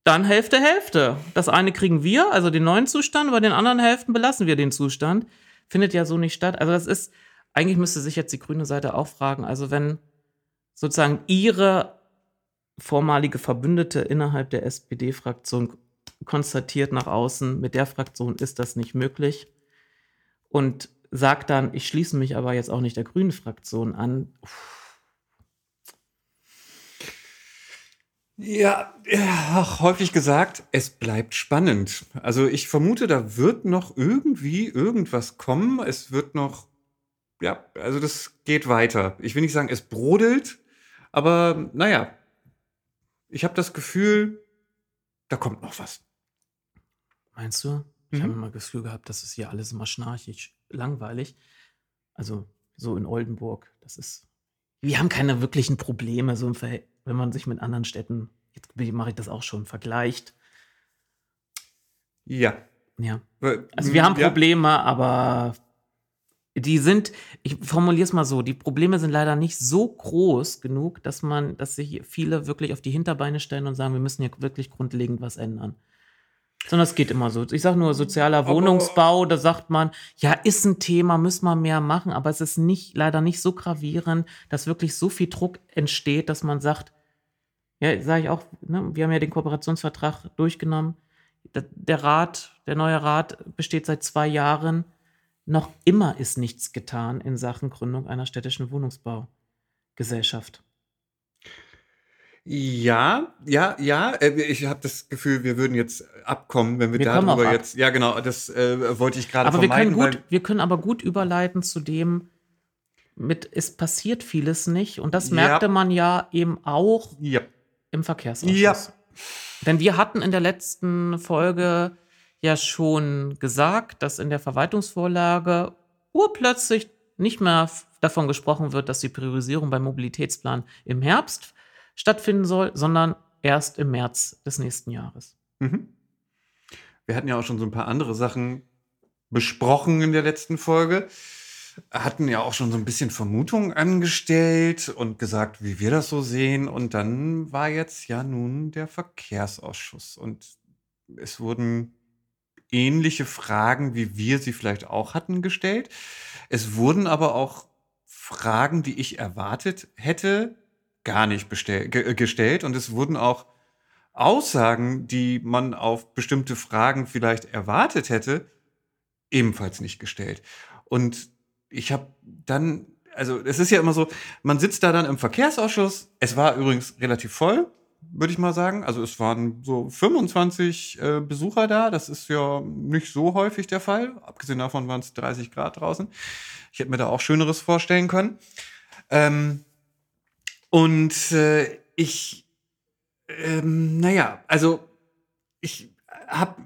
Speaker 2: Dann Hälfte, Hälfte. Das eine kriegen wir, also den neuen Zustand, bei den anderen Hälften belassen wir den Zustand. Findet ja so nicht statt. Also das ist, eigentlich müsste sich jetzt die grüne Seite auch fragen, also wenn sozusagen ihre vormalige Verbündete innerhalb der SPD-Fraktion konstatiert nach außen, mit der Fraktion ist das nicht möglich und sagt dann, ich schließe mich aber jetzt auch nicht der grünen Fraktion an.
Speaker 1: Ja, ja, häufig gesagt, es bleibt spannend. Also ich vermute, da wird noch irgendwie irgendwas kommen. Es wird noch, ja, also das geht weiter. Ich will nicht sagen, es brodelt, aber naja, ich habe das Gefühl, da kommt noch was.
Speaker 2: Meinst du? Ich mhm. habe immer das Gefühl gehabt, das ist hier alles immer schnarchig, langweilig. Also so in Oldenburg, das ist. Wir haben keine wirklichen Probleme, so wenn man sich mit anderen Städten, jetzt mache ich das auch schon, vergleicht.
Speaker 1: Ja,
Speaker 2: Ja. Also wir haben
Speaker 1: ja.
Speaker 2: Probleme, aber die sind, ich formuliere es mal so, die Probleme sind leider nicht so groß genug, dass man, dass sich viele wirklich auf die Hinterbeine stellen und sagen, wir müssen hier wirklich grundlegend was ändern. Sondern es geht immer so. Ich sage nur sozialer Wohnungsbau, da sagt man, ja, ist ein Thema, müssen wir mehr machen, aber es ist nicht, leider nicht so gravierend, dass wirklich so viel Druck entsteht, dass man sagt, ja, sage ich auch, ne, wir haben ja den Kooperationsvertrag durchgenommen. Der, der Rat, der neue Rat besteht seit zwei Jahren. Noch immer ist nichts getan in Sachen Gründung einer städtischen Wohnungsbaugesellschaft.
Speaker 1: Ja, ja, ja. äh, Ich habe das Gefühl, wir würden jetzt abkommen, wenn wir,
Speaker 2: Wir
Speaker 1: darüber jetzt. Ja, genau. Das äh, wollte ich gerade
Speaker 2: Aber wir
Speaker 1: vermeiden.
Speaker 2: können, gut, wir können aber gut überleiten zu dem, mit es passiert vieles nicht. Und das
Speaker 1: Ja.
Speaker 2: merkte man ja eben auch
Speaker 1: ja.
Speaker 2: im Verkehrsausschuss.
Speaker 1: Ja.
Speaker 2: Denn wir hatten in der letzten Folge ja schon gesagt, dass in der Verwaltungsvorlage urplötzlich nicht mehr davon gesprochen wird, dass die Priorisierung beim Mobilitätsplan im Herbst stattfinden soll, sondern erst im März des nächsten Jahres.
Speaker 1: Mhm. Wir hatten ja auch schon so ein paar andere Sachen besprochen in der letzten Folge. Hatten ja auch schon so ein bisschen Vermutungen angestellt und gesagt, wie wir das so sehen. Und dann war jetzt ja nun der Verkehrsausschuss. Und es wurden ähnliche Fragen, wie wir sie vielleicht auch hatten, gestellt. Es wurden aber auch Fragen, die ich erwartet hätte, gar nicht ge gestellt. Und es wurden auch Aussagen, die man auf bestimmte Fragen vielleicht erwartet hätte, ebenfalls nicht gestellt. Und ich habe dann, also es ist ja immer so, man sitzt da dann im Verkehrsausschuss. Es war übrigens relativ voll, würde ich mal sagen. Also es waren so 25 äh, Besucher da. Das ist ja nicht so häufig der Fall. Abgesehen davon waren es 30 Grad draußen. Ich hätte mir da auch Schöneres vorstellen können. Ähm, und äh, ich, ähm, naja, also ich hab,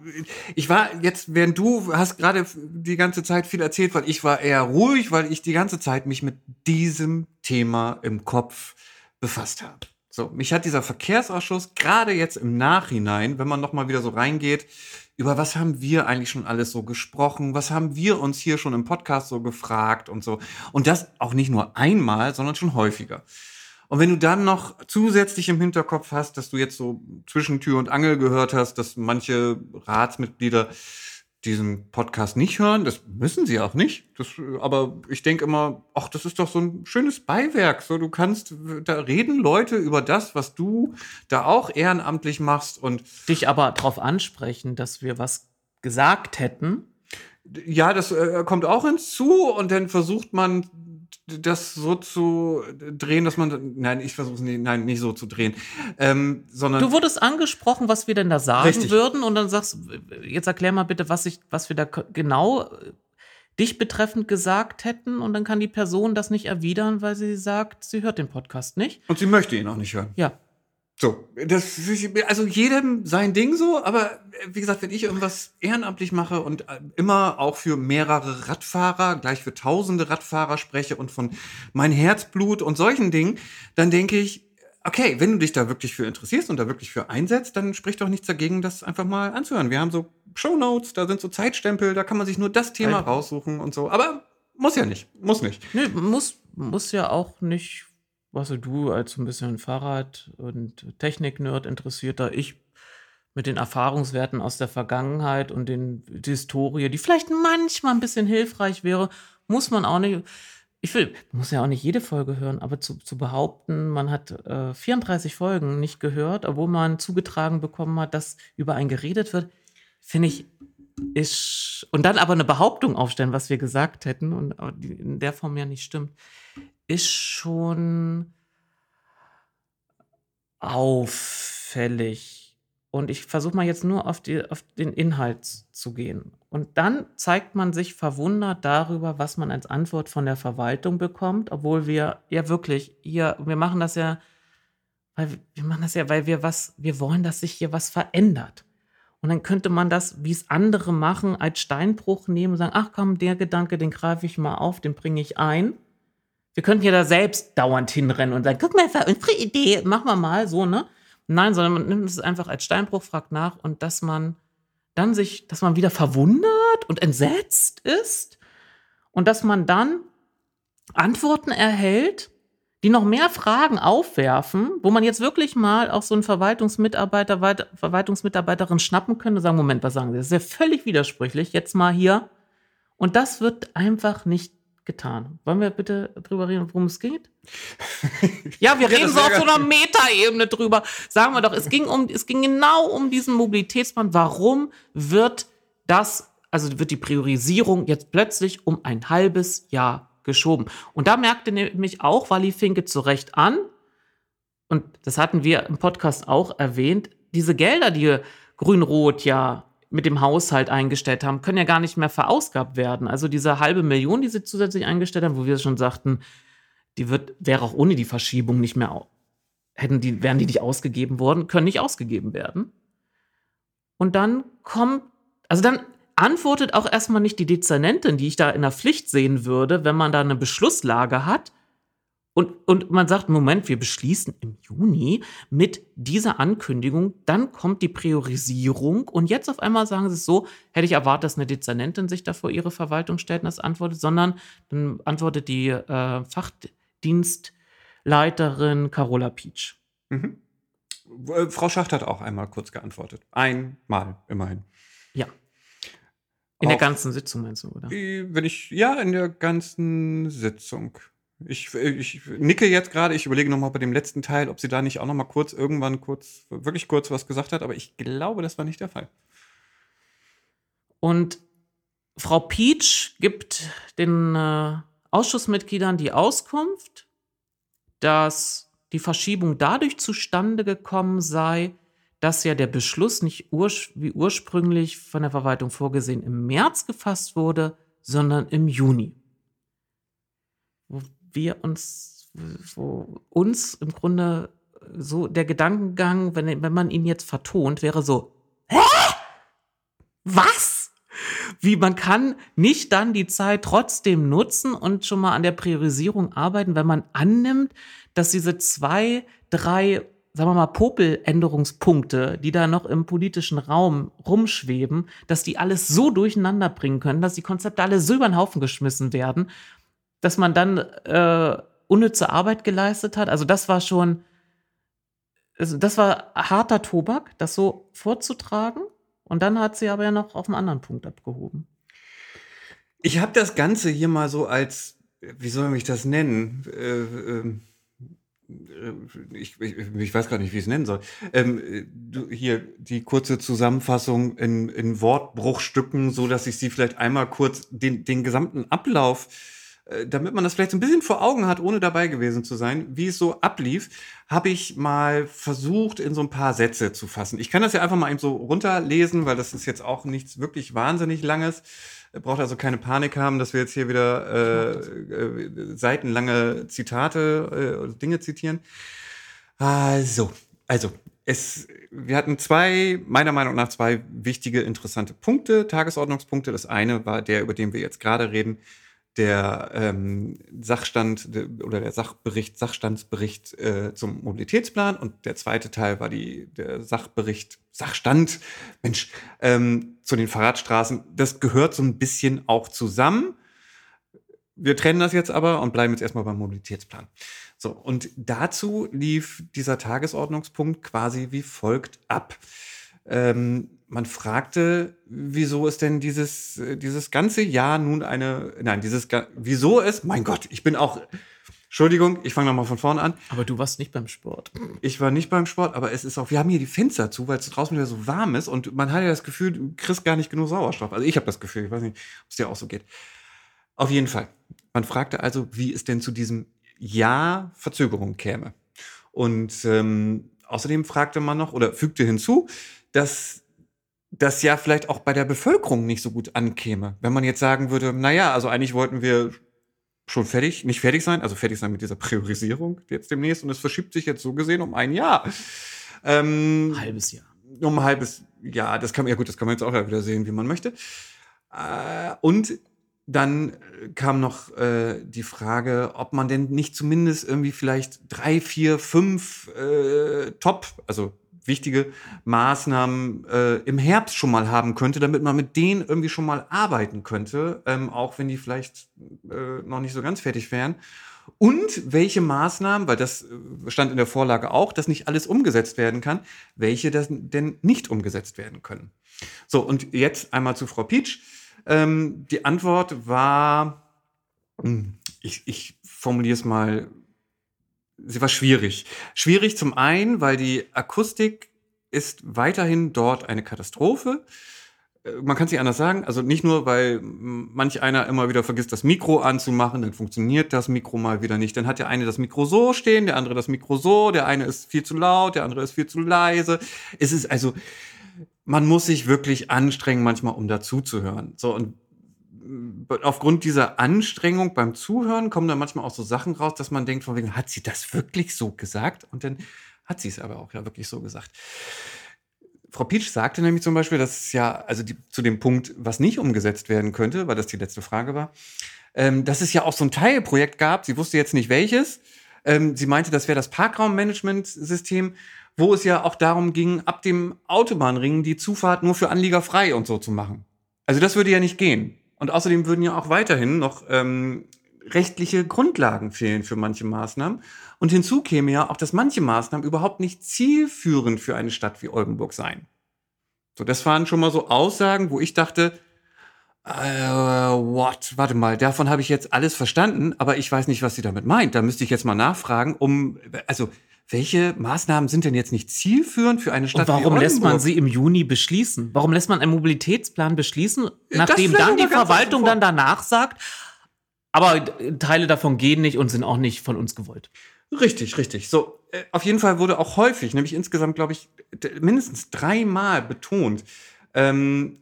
Speaker 1: ich war jetzt, während du hast gerade die ganze Zeit viel erzählt, weil ich war eher ruhig, weil ich die ganze Zeit mich mit diesem Thema im Kopf befasst habe. So, mich hat dieser Verkehrsausschuss gerade jetzt im Nachhinein, wenn man noch mal wieder so reingeht, über was haben wir eigentlich schon alles so gesprochen, was haben wir uns hier schon im Podcast so gefragt und so. Und das auch nicht nur einmal, sondern schon häufiger. Und wenn du dann noch zusätzlich im Hinterkopf hast, dass du jetzt so zwischen Tür und Angel gehört hast, dass manche Ratsmitglieder diesen Podcast nicht hören, das müssen sie auch nicht. Das, aber ich denke immer, ach, das ist doch so ein schönes Beiwerk. So, du kannst, da reden Leute über das, was du da auch ehrenamtlich machst und
Speaker 2: Dich aber darauf ansprechen, dass wir was gesagt hätten.
Speaker 1: ja, das äh, kommt auch hinzu und dann versucht man das so zu drehen, dass man, nein, ich versuche es nicht, nein, nicht so zu drehen, ähm, sondern
Speaker 2: Du wurdest angesprochen, was wir denn da sagen
Speaker 1: Richtig.
Speaker 2: würden, und dann sagst, jetzt erklär mal bitte, was, ich, was wir da genau äh, dich betreffend gesagt hätten, und dann kann die Person das nicht erwidern, weil sie sagt, sie hört den Podcast nicht.
Speaker 1: und sie möchte ihn auch nicht hören.
Speaker 2: Ja,
Speaker 1: So, das also jedem sein Ding so, aber äh, wie gesagt, wenn ich irgendwas ehrenamtlich mache und äh, immer auch für mehrere Radfahrer, gleich für tausende Radfahrer spreche und von mein Herzblut und solchen Dingen, dann denke ich, okay, wenn du dich da wirklich für interessierst und da wirklich für einsetzt, dann spricht doch nichts dagegen, das einfach mal anzuhören. Wir haben so Shownotes, da sind so Zeitstempel, da kann man sich nur das Thema raussuchen und so, aber muss ja nicht, muss nicht.
Speaker 2: Nö, muss, muss ja auch nicht, was weißt du, als so ein bisschen Fahrrad- und Technik-Nerd interessierter, ich mit den Erfahrungswerten aus der Vergangenheit und den, die Historie, die vielleicht manchmal ein bisschen hilfreich wäre, muss man auch nicht. Ich will, muss ja auch nicht jede Folge hören, aber zu, zu behaupten, man hat äh, 34 Folgen nicht gehört, obwohl man zugetragen bekommen hat, dass über einen geredet wird, finde ich, ist. Und dann aber eine Behauptung aufstellen, was wir gesagt hätten und die in der Form ja nicht stimmt, ist schon auffällig. Und ich versuche mal jetzt nur auf, die, auf den Inhalt zu gehen. Und dann zeigt man sich verwundert darüber, was man als Antwort von der Verwaltung bekommt, obwohl wir ja wirklich hier, wir machen das ja, weil wir- machen das ja, weil wir was, wir wollen, dass sich hier was verändert. Und dann könnte man das, wie es andere machen, als Steinbruch nehmen und sagen, ach komm, der Gedanke, den greife ich mal auf, den bringe ich ein. Wir könnten ja da selbst dauernd hinrennen und sagen, guck mal, war unsere Idee, machen wir mal so, ne? Nein, sondern man nimmt es einfach als Steinbruch, fragt nach und dass man dann sich, dass man wieder verwundert und entsetzt ist und dass man dann Antworten erhält, die noch mehr Fragen aufwerfen, wo man jetzt wirklich mal auch so einen Verwaltungsmitarbeiter, Verwaltungsmitarbeiterin schnappen könnte und sagen, Moment, was sagen Sie? Das ist ja völlig widersprüchlich. Jetzt mal hier. Und das wird einfach nicht getan. Wollen wir bitte drüber reden, worum es geht? <laughs> ja, wir reden so auf so einer Metaebene drüber. Sagen wir doch, es ging um, es ging genau um diesen Mobilitätsplan. Warum wird das, also wird die Priorisierung jetzt plötzlich um ein halbes Jahr geschoben? Und da merkte nämlich auch Wally Finke zu Recht an, und das hatten wir im Podcast auch erwähnt, diese Gelder, die Grün-Rot ja mit dem Haushalt eingestellt haben, können ja gar nicht mehr verausgabt werden. Also diese halbe Million, die sie zusätzlich eingestellt haben, wo wir schon sagten, die wird, wäre auch ohne die Verschiebung nicht mehr, hätten die, wären die nicht ausgegeben worden, können nicht ausgegeben werden. Und dann kommt, also dann antwortet auch erstmal nicht die Dezernentin, die ich da in der Pflicht sehen würde, wenn man da eine Beschlusslage hat, und, und man sagt, Moment, wir beschließen im Juni mit dieser Ankündigung, dann kommt die Priorisierung und jetzt auf einmal sagen sie es so, hätte ich erwartet, dass eine Dezernentin sich da vor ihre Verwaltung stellt und das antwortet, sondern dann antwortet die äh, Fachdienstleiterin Carola Pietsch. Mhm.
Speaker 1: Äh, Frau Schacht hat auch einmal kurz geantwortet. Einmal, immerhin.
Speaker 2: Ja. In auch, der ganzen Sitzung meinst du, oder?
Speaker 1: Wenn ich, ja, in der ganzen Sitzung. Ich, ich nicke jetzt gerade, ich überlege nochmal bei dem letzten Teil, ob sie da nicht auch nochmal kurz, irgendwann kurz, wirklich kurz was gesagt hat, aber ich glaube, das war nicht der Fall.
Speaker 2: Und Frau Peach gibt den äh, Ausschussmitgliedern die Auskunft, dass die Verschiebung dadurch zustande gekommen sei, dass ja der Beschluss nicht urs wie ursprünglich von der Verwaltung vorgesehen im März gefasst wurde, sondern im Juni wir uns, wo uns im Grunde so der Gedankengang, wenn, wenn man ihn jetzt vertont, wäre so, hä? Was? Wie man kann nicht dann die Zeit trotzdem nutzen und schon mal an der Priorisierung arbeiten, wenn man annimmt, dass diese zwei, drei, sagen wir mal, Popeländerungspunkte, die da noch im politischen Raum rumschweben, dass die alles so durcheinander bringen können, dass die Konzepte alle so über den Haufen geschmissen werden, dass man dann äh, unnütze Arbeit geleistet hat. Also das war schon, also das war harter Tobak, das so vorzutragen. Und dann hat sie aber ja noch auf einen anderen Punkt abgehoben.
Speaker 1: Ich habe das Ganze hier mal so als, wie soll ich das nennen? Äh, äh, ich, ich, ich, weiß gar nicht, wie ich es nennen soll. Ähm, du, hier die kurze Zusammenfassung in, in Wortbruchstücken, so dass ich sie vielleicht einmal kurz den, den gesamten Ablauf damit man das vielleicht so ein bisschen vor Augen hat, ohne dabei gewesen zu sein, wie es so ablief, habe ich mal versucht, in so ein paar Sätze zu fassen. Ich kann das ja einfach mal eben so runterlesen, weil das ist jetzt auch nichts wirklich wahnsinnig Langes. Braucht also keine Panik haben, dass wir jetzt hier wieder äh, äh, seitenlange Zitate, äh, Dinge zitieren. Also, also, es, wir hatten zwei, meiner Meinung nach zwei wichtige, interessante Punkte, Tagesordnungspunkte. Das eine war der, über den wir jetzt gerade reden, der ähm, Sachstand oder der Sachbericht, Sachstandsbericht äh, zum Mobilitätsplan und der zweite Teil war die, der Sachbericht, Sachstand, Mensch, ähm, zu den Fahrradstraßen. Das gehört so ein bisschen auch zusammen. Wir trennen das jetzt aber und bleiben jetzt erstmal beim Mobilitätsplan. So, und dazu lief dieser Tagesordnungspunkt quasi wie folgt ab. Ähm, man fragte, wieso es denn dieses, äh, dieses ganze Jahr nun eine, nein, dieses, wieso es, mein Gott, ich bin auch, Entschuldigung, ich fange nochmal von vorne an.
Speaker 2: Aber du warst nicht beim Sport.
Speaker 1: Ich war nicht beim Sport, aber es ist auch, wir haben hier die Fenster zu, weil es draußen wieder so warm ist und man hat ja das Gefühl, du kriegst gar nicht genug Sauerstoff. Also ich habe das Gefühl, ich weiß nicht, ob es dir auch so geht. Auf jeden Fall. Man fragte also, wie es denn zu diesem Jahr Verzögerung käme. Und ähm, außerdem fragte man noch oder fügte hinzu, dass das ja vielleicht auch bei der Bevölkerung nicht so gut ankäme. Wenn man jetzt sagen würde, naja, also eigentlich wollten wir schon fertig, nicht fertig sein, also fertig sein mit dieser Priorisierung jetzt demnächst und es verschiebt sich jetzt so gesehen um ein Jahr.
Speaker 2: Ähm, halbes Jahr.
Speaker 1: Um ein halbes Jahr, das kann man, ja gut, das kann man jetzt auch wieder sehen, wie man möchte. Äh, und dann kam noch äh, die Frage, ob man denn nicht zumindest irgendwie vielleicht drei, vier, fünf äh, Top, also wichtige Maßnahmen äh, im Herbst schon mal haben könnte, damit man mit denen irgendwie schon mal arbeiten könnte, ähm, auch wenn die vielleicht äh, noch nicht so ganz fertig wären. Und welche Maßnahmen, weil das äh, stand in der Vorlage auch, dass nicht alles umgesetzt werden kann, welche das denn nicht umgesetzt werden können. So, und jetzt einmal zu Frau Pietsch. Ähm, die Antwort war, hm, ich, ich formuliere es mal, sie war schwierig. Schwierig zum einen, weil die Akustik ist weiterhin dort eine Katastrophe. Äh, man kann es nicht anders sagen. Also nicht nur, weil manch einer immer wieder vergisst, das Mikro anzumachen, dann funktioniert das Mikro mal wieder nicht. Dann hat der eine das Mikro so stehen, der andere das Mikro so, der eine ist viel zu laut, der andere ist viel zu leise. Es ist also, man muss sich wirklich anstrengen, manchmal, um dazuzuhören. So, und aufgrund dieser Anstrengung beim Zuhören kommen dann manchmal auch so Sachen raus, dass man denkt, von wegen, hat sie das wirklich so gesagt? Und dann hat sie es aber auch ja wirklich so gesagt. Frau Pietsch sagte nämlich zum Beispiel, dass es ja, also die, zu dem Punkt, was nicht umgesetzt werden könnte, weil das die letzte Frage war, ähm, dass es ja auch so ein Teilprojekt gab, sie wusste jetzt nicht welches. Ähm, sie meinte, das wäre das Parkraummanagementsystem, wo es ja auch darum ging, ab dem Autobahnring die Zufahrt nur für Anlieger frei und so zu machen. Also das würde ja nicht gehen. Und außerdem würden ja auch weiterhin noch ähm, rechtliche Grundlagen fehlen für manche Maßnahmen. Und hinzu käme ja auch, dass manche Maßnahmen überhaupt nicht zielführend für eine Stadt wie Oldenburg seien. So, das waren schon mal so Aussagen, wo ich dachte, äh, what? Warte mal, davon habe ich jetzt alles verstanden, aber ich weiß nicht, was sie damit meint. Da müsste ich jetzt mal nachfragen, um, also, welche Maßnahmen sind denn jetzt nicht zielführend für eine Stadt?
Speaker 2: Und warum lässt man sie im Juni beschließen? Warum lässt man einen Mobilitätsplan beschließen, nachdem dann die Verwaltung dann danach sagt, aber Teile davon gehen nicht und sind auch nicht von uns gewollt.
Speaker 1: Richtig, richtig. So, äh, auf jeden Fall wurde auch häufig, nämlich insgesamt, glaube ich, mindestens dreimal betont, ähm,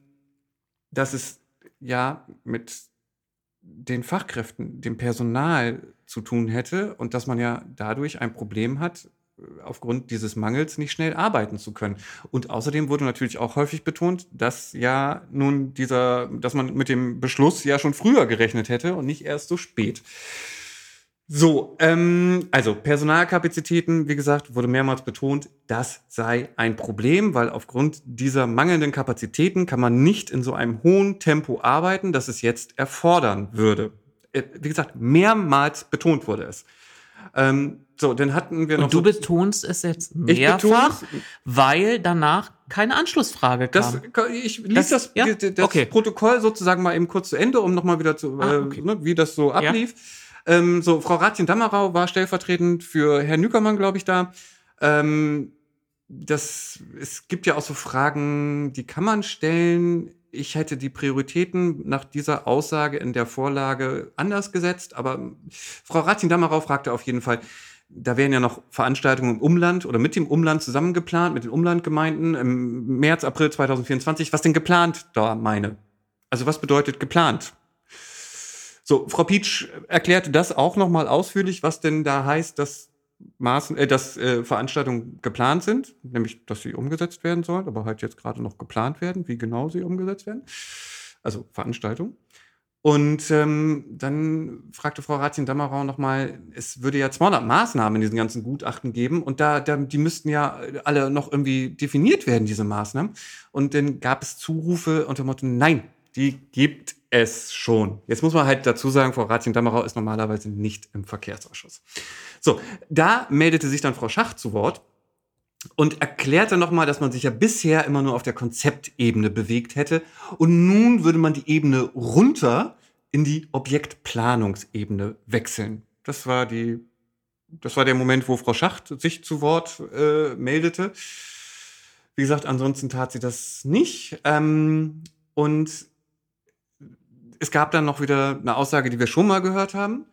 Speaker 1: dass es ja mit den Fachkräften, dem Personal zu tun hätte und dass man ja dadurch ein Problem hat, aufgrund dieses Mangels nicht schnell arbeiten zu können. Und außerdem wurde natürlich auch häufig betont, dass ja nun dieser, dass man mit dem Beschluss ja schon früher gerechnet hätte und nicht erst so spät. So, ähm, also Personalkapazitäten, wie gesagt, wurde mehrmals betont, das sei ein Problem, weil aufgrund dieser mangelnden Kapazitäten kann man nicht in so einem hohen Tempo arbeiten, das es jetzt erfordern würde. Äh, wie gesagt, mehrmals betont wurde es. Ähm, so, dann hatten wir noch.
Speaker 2: Und du
Speaker 1: so,
Speaker 2: betonst es jetzt mehrfach, weil danach keine Anschlussfrage kam.
Speaker 1: Das, ich ließ das, das, ja? das okay. Protokoll sozusagen mal eben kurz zu Ende, um nochmal wieder zu, ah, okay. äh, wie das so ablief. Ja. Ähm, so, Frau Ratien-Dammerau war stellvertretend für Herrn Nückermann, glaube ich, da. Ähm, das, es gibt ja auch so Fragen, die kann man stellen ich hätte die Prioritäten nach dieser Aussage in der Vorlage anders gesetzt, aber Frau Ratin-Dammerau fragte auf jeden Fall, da wären ja noch Veranstaltungen im Umland oder mit dem Umland zusammen geplant, mit den Umlandgemeinden im März, April 2024. Was denn geplant da meine? Also was bedeutet geplant? So, Frau Pietsch erklärte das auch nochmal ausführlich, was denn da heißt, dass Maßen, äh, dass äh, Veranstaltungen geplant sind, nämlich dass sie umgesetzt werden sollen, aber halt jetzt gerade noch geplant werden, wie genau sie umgesetzt werden. Also Veranstaltungen. Und ähm, dann fragte Frau Ratien-Dammerau nochmal, es würde ja 200 Maßnahmen in diesen ganzen Gutachten geben und da, da, die müssten ja alle noch irgendwie definiert werden, diese Maßnahmen. Und dann gab es Zurufe unter dem Motto, nein, die gibt es schon. Jetzt muss man halt dazu sagen, Frau Ratien-Dammerau ist normalerweise nicht im Verkehrsausschuss. So, da meldete sich dann Frau Schacht zu Wort und erklärte nochmal, dass man sich ja bisher immer nur auf der Konzeptebene bewegt hätte und nun würde man die Ebene runter in die Objektplanungsebene wechseln. Das war die, das war der Moment, wo Frau Schacht sich zu Wort äh, meldete. Wie gesagt, ansonsten tat sie das nicht. Ähm, und es gab dann noch wieder eine Aussage, die wir schon mal gehört haben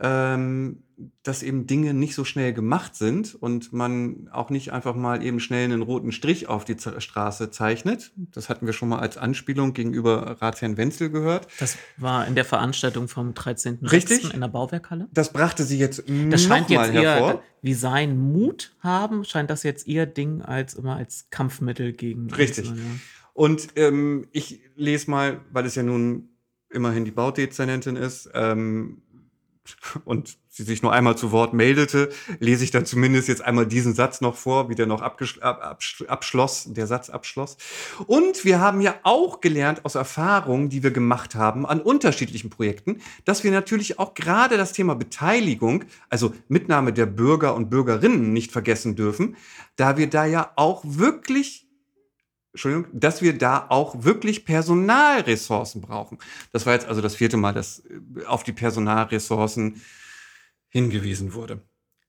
Speaker 1: ähm, dass eben Dinge nicht so schnell gemacht sind und man auch nicht einfach mal eben schnell einen roten Strich auf die Z Straße zeichnet. Das hatten wir schon mal als Anspielung gegenüber Ratsherrn Wenzel gehört.
Speaker 2: Das war in der Veranstaltung vom 13.
Speaker 1: Richtig.
Speaker 2: in der Bauwerkhalle.
Speaker 1: Das brachte sie jetzt
Speaker 2: das scheint jetzt hervor. wie sein Mut haben, scheint das jetzt ihr Ding als immer als Kampfmittel gegen.
Speaker 1: Richtig. Einzelne. Und ähm, ich lese mal, weil es ja nun immerhin die Baudezernentin ist, ähm, und sie sich nur einmal zu Wort meldete, lese ich dann zumindest jetzt einmal diesen Satz noch vor, wie der noch abgesch ab abschloss, der Satz abschloss. Und wir haben ja auch gelernt aus Erfahrungen, die wir gemacht haben an unterschiedlichen Projekten, dass wir natürlich auch gerade das Thema Beteiligung, also Mitnahme der Bürger und Bürgerinnen nicht vergessen dürfen, da wir da ja auch wirklich Entschuldigung, dass wir da auch wirklich Personalressourcen brauchen. Das war jetzt also das vierte Mal, dass äh, auf die Personalressourcen hingewiesen wurde.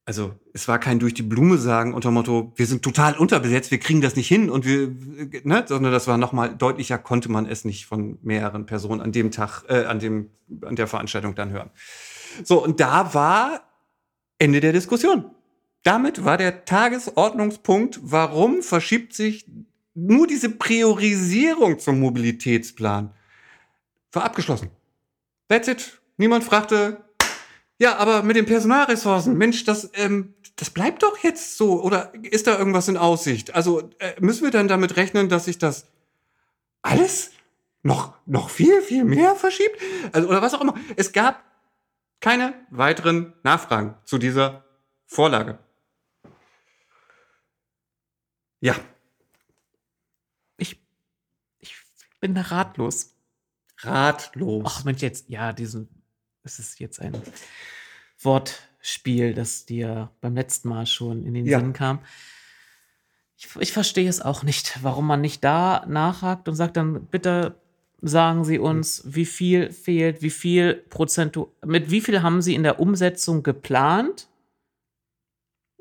Speaker 1: Also es war kein durch die Blume sagen unter Motto, wir sind total unterbesetzt, wir kriegen das nicht hin und wir, ne, sondern das war nochmal deutlicher, konnte man es nicht von mehreren Personen an dem Tag, äh, an dem, an der Veranstaltung dann hören. So, und da war Ende der Diskussion. Damit war der Tagesordnungspunkt, warum verschiebt sich nur diese Priorisierung zum Mobilitätsplan war abgeschlossen. That's it. Niemand fragte, ja, aber mit den Personalressourcen, Mensch, das, ähm, das bleibt doch jetzt so. Oder ist da irgendwas in Aussicht? Also äh, müssen wir dann damit rechnen, dass sich das alles noch, noch viel, viel mehr verschiebt? Also, oder was auch immer. Es gab keine weiteren Nachfragen zu dieser Vorlage. Ja,
Speaker 2: bin da ratlos.
Speaker 1: Ratlos.
Speaker 2: Ach Mensch, jetzt, ja, diesen, es ist jetzt ein Wortspiel, das dir beim letzten Mal schon in den ja. Sinn kam. Ich, ich verstehe es auch nicht, warum man nicht da nachhakt und sagt dann, bitte sagen Sie uns, wie viel fehlt, wie viel Prozent, mit wie viel haben Sie in der Umsetzung geplant?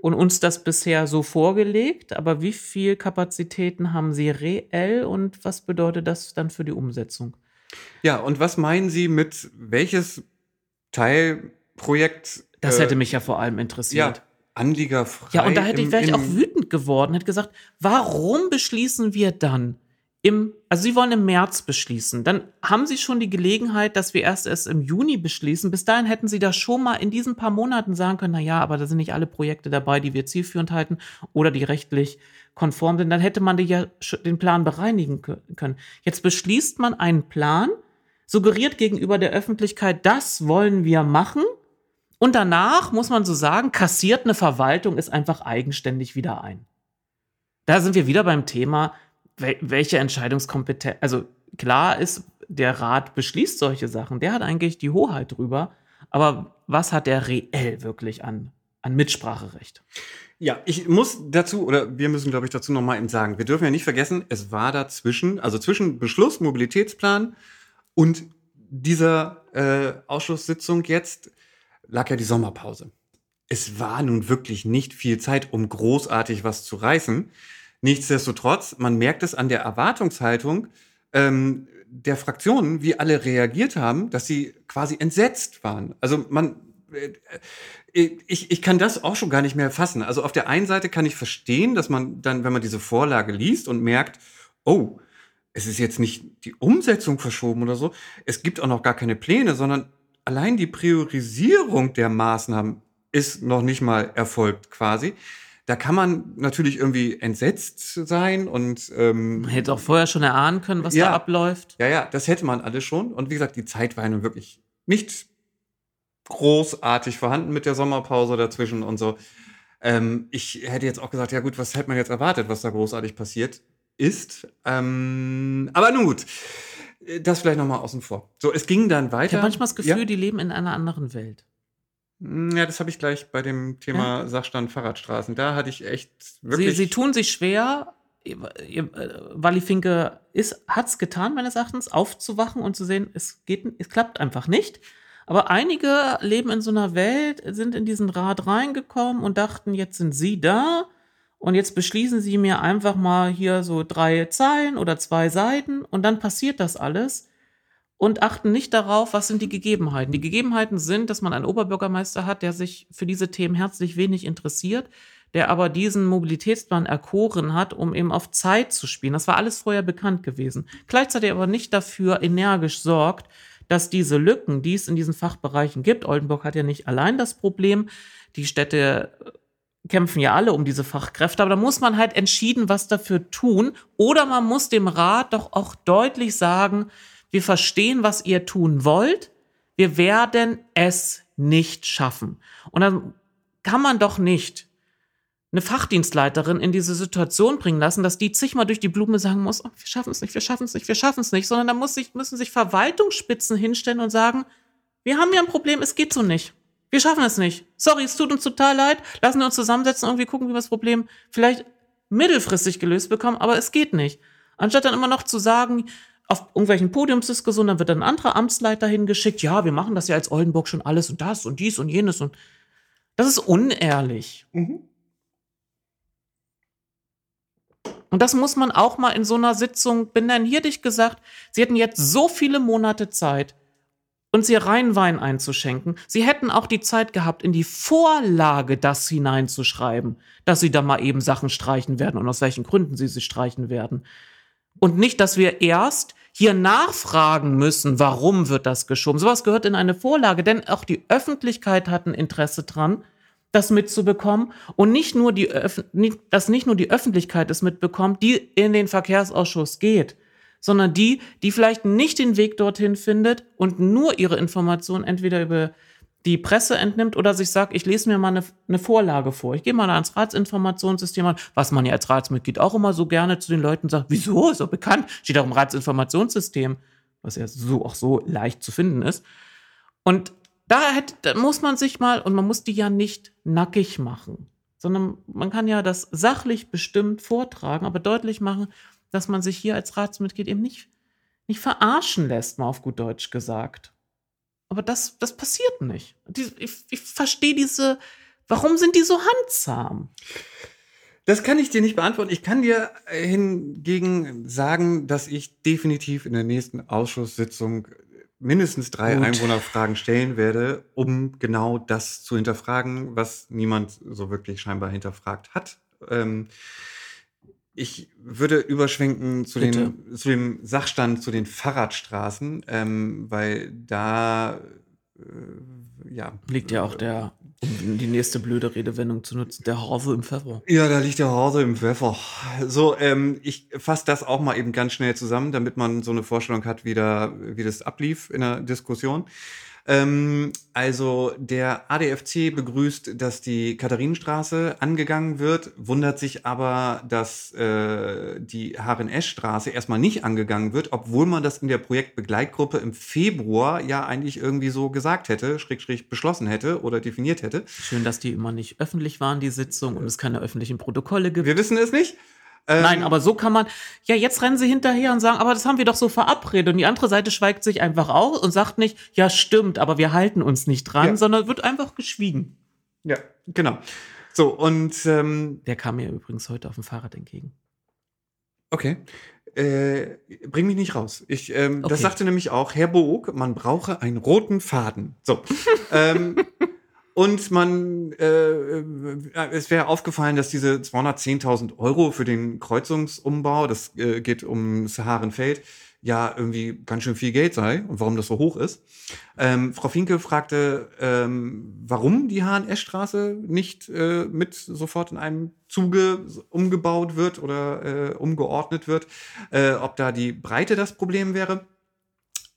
Speaker 2: Und uns das bisher so vorgelegt, aber wie viel Kapazitäten haben Sie reell und was bedeutet das dann für die Umsetzung?
Speaker 1: Ja, und was meinen Sie mit welches Teilprojekt?
Speaker 2: Das hätte äh, mich ja vor allem interessiert.
Speaker 1: Ja, Anliegerfrei.
Speaker 2: Ja, und da hätte ich, wäre ich auch wütend geworden, hätte gesagt, warum beschließen wir dann im, also Sie wollen im März beschließen. Dann haben Sie schon die Gelegenheit, dass wir erst erst im Juni beschließen. Bis dahin hätten Sie da schon mal in diesen paar Monaten sagen können, na ja, aber da sind nicht alle Projekte dabei, die wir zielführend halten oder die rechtlich konform sind. Dann hätte man ja den Plan bereinigen können. Jetzt beschließt man einen Plan, suggeriert gegenüber der Öffentlichkeit, das wollen wir machen. Und danach muss man so sagen, kassiert eine Verwaltung ist einfach eigenständig wieder ein. Da sind wir wieder beim Thema, welche Entscheidungskompetenz, also klar ist, der Rat beschließt solche Sachen, der hat eigentlich die Hoheit drüber, aber was hat der reell wirklich an, an Mitspracherecht?
Speaker 1: Ja, ich muss dazu, oder wir müssen, glaube ich, dazu nochmal eben sagen, wir dürfen ja nicht vergessen, es war dazwischen, also zwischen Beschluss, Mobilitätsplan und dieser äh, Ausschusssitzung jetzt lag ja die Sommerpause. Es war nun wirklich nicht viel Zeit, um großartig was zu reißen. Nichtsdestotrotz, man merkt es an der Erwartungshaltung ähm, der Fraktionen, wie alle reagiert haben, dass sie quasi entsetzt waren. Also man, äh, ich, ich kann das auch schon gar nicht mehr fassen. Also auf der einen Seite kann ich verstehen, dass man dann, wenn man diese Vorlage liest und merkt, oh, es ist jetzt nicht die Umsetzung verschoben oder so, es gibt auch noch gar keine Pläne, sondern allein die Priorisierung der Maßnahmen ist noch nicht mal erfolgt quasi. Da kann man natürlich irgendwie entsetzt sein und ähm,
Speaker 2: man hätte auch vorher schon erahnen können, was ja, da abläuft.
Speaker 1: Ja, ja, das hätte man alles schon. Und wie gesagt, die Zeit war nun wirklich nicht großartig vorhanden mit der Sommerpause dazwischen und so. Ähm, ich hätte jetzt auch gesagt, ja gut, was hätte man jetzt erwartet, was da großartig passiert ist. Ähm, aber nun gut, das vielleicht noch mal außen vor. So, es ging dann weiter. Ich
Speaker 2: habe manchmal das Gefühl, ja? die leben in einer anderen Welt.
Speaker 1: Hm, ja, das habe ich gleich bei dem Thema ja. Sachstand Fahrradstraßen. Da hatte ich echt wirklich.
Speaker 2: Sie, sie tun sich schwer. Wally Finke hat es getan, meines Erachtens, aufzuwachen und zu sehen, es geht, es klappt einfach nicht. Aber einige leben in so einer Welt, sind in diesen Rat reingekommen und dachten, jetzt sind sie da und jetzt beschließen sie mir einfach mal hier so drei Zeilen oder zwei Seiten und dann passiert das alles und achten nicht darauf, was sind die Gegebenheiten. Die Gegebenheiten sind, dass man einen Oberbürgermeister hat, der sich für diese Themen herzlich wenig interessiert, der aber diesen Mobilitätsplan erkoren hat, um eben auf Zeit zu spielen. Das war alles vorher bekannt gewesen. Gleichzeitig aber nicht dafür energisch sorgt, dass diese Lücken, die es in diesen Fachbereichen gibt, Oldenburg hat ja nicht allein das Problem, die Städte kämpfen ja alle um diese Fachkräfte, aber da muss man halt entschieden was dafür tun oder man muss dem Rat doch auch deutlich sagen, wir verstehen, was ihr tun wollt. Wir werden es nicht schaffen. Und dann kann man doch nicht eine Fachdienstleiterin in diese Situation bringen lassen, dass die zigmal durch die Blume sagen muss, oh, wir schaffen es nicht, wir schaffen es nicht, wir schaffen es nicht, sondern da muss sich, müssen sich Verwaltungsspitzen hinstellen und sagen, wir haben ja ein Problem, es geht so nicht. Wir schaffen es nicht. Sorry, es tut uns total leid. Lassen wir uns zusammensetzen und irgendwie gucken, wie wir das Problem vielleicht mittelfristig gelöst bekommen, aber es geht nicht. Anstatt dann immer noch zu sagen, auf irgendwelchen Podiumsdiskussionen, dann wird dann ein anderer Amtsleiter hingeschickt, ja, wir machen das ja als Oldenburg schon alles und das und dies und jenes und das ist unehrlich. Mhm. Und das muss man auch mal in so einer Sitzung benennen. Hier dich gesagt, sie hätten jetzt so viele Monate Zeit, uns hier Rheinwein einzuschenken. Sie hätten auch die Zeit gehabt, in die Vorlage das hineinzuschreiben, dass sie da mal eben Sachen streichen werden und aus welchen Gründen sie sie streichen werden. Und nicht, dass wir erst hier nachfragen müssen, warum wird das geschoben. Sowas gehört in eine Vorlage, denn auch die Öffentlichkeit hat ein Interesse dran, das mitzubekommen und nicht nur die, dass nicht nur die Öffentlichkeit es mitbekommt, die in den Verkehrsausschuss geht, sondern die, die vielleicht nicht den Weg dorthin findet und nur ihre Informationen entweder über die Presse entnimmt oder sich sagt, ich lese mir mal eine, eine Vorlage vor. Ich gehe mal ans Ratsinformationssystem an, was man ja als Ratsmitglied auch immer so gerne zu den Leuten sagt, wieso, ist doch bekannt, steht auch im Ratsinformationssystem, was ja so auch so leicht zu finden ist. Und da, hätte, da muss man sich mal, und man muss die ja nicht nackig machen, sondern man kann ja das sachlich bestimmt vortragen, aber deutlich machen, dass man sich hier als Ratsmitglied eben nicht, nicht verarschen lässt, mal auf gut Deutsch gesagt. Aber das, das passiert nicht. Die, ich, ich verstehe diese, warum sind die so handsam?
Speaker 1: Das kann ich dir nicht beantworten. Ich kann dir hingegen sagen, dass ich definitiv in der nächsten Ausschusssitzung mindestens drei Gut. Einwohnerfragen stellen werde, um genau das zu hinterfragen, was niemand so wirklich scheinbar hinterfragt hat. Ähm, ich würde überschwenken zu, den, zu dem Sachstand zu den Fahrradstraßen, ähm, weil da
Speaker 2: äh, ja. Liegt ja auch der, um die nächste blöde Redewendung zu nutzen, der Hase im Pfeffer.
Speaker 1: Ja, da liegt der Hase im Pfeffer. So, ähm, ich fasse das auch mal eben ganz schnell zusammen, damit man so eine Vorstellung hat, wie, da, wie das ablief in der Diskussion. Ähm, also der ADFC begrüßt, dass die Katharinenstraße angegangen wird, wundert sich aber, dass äh, die HRNS-Straße erstmal nicht angegangen wird, obwohl man das in der Projektbegleitgruppe im Februar ja eigentlich irgendwie so gesagt hätte, schräg, schräg beschlossen hätte oder definiert hätte.
Speaker 2: Schön, dass die immer nicht öffentlich waren, die Sitzung, und es keine öffentlichen Protokolle gibt.
Speaker 1: Wir wissen es nicht.
Speaker 2: Ähm, Nein, aber so kann man, ja, jetzt rennen sie hinterher und sagen, aber das haben wir doch so verabredet. Und die andere Seite schweigt sich einfach aus und sagt nicht, ja, stimmt, aber wir halten uns nicht dran, ja. sondern wird einfach geschwiegen.
Speaker 1: Ja, genau. So, und ähm,
Speaker 2: der kam mir übrigens heute auf dem Fahrrad entgegen.
Speaker 1: Okay. Äh, bring mich nicht raus. Ich, ähm, okay. Das sagte nämlich auch Herr Boog, man brauche einen roten Faden. So. <laughs> ähm, und man, äh, äh, es wäre aufgefallen, dass diese 210.000 Euro für den Kreuzungsumbau, das äh, geht um Saharenfeld, ja irgendwie ganz schön viel Geld sei und warum das so hoch ist. Ähm, Frau Finke fragte, ähm, warum die HNS-Straße nicht äh, mit sofort in einem Zuge umgebaut wird oder äh, umgeordnet wird, äh, ob da die Breite das Problem wäre.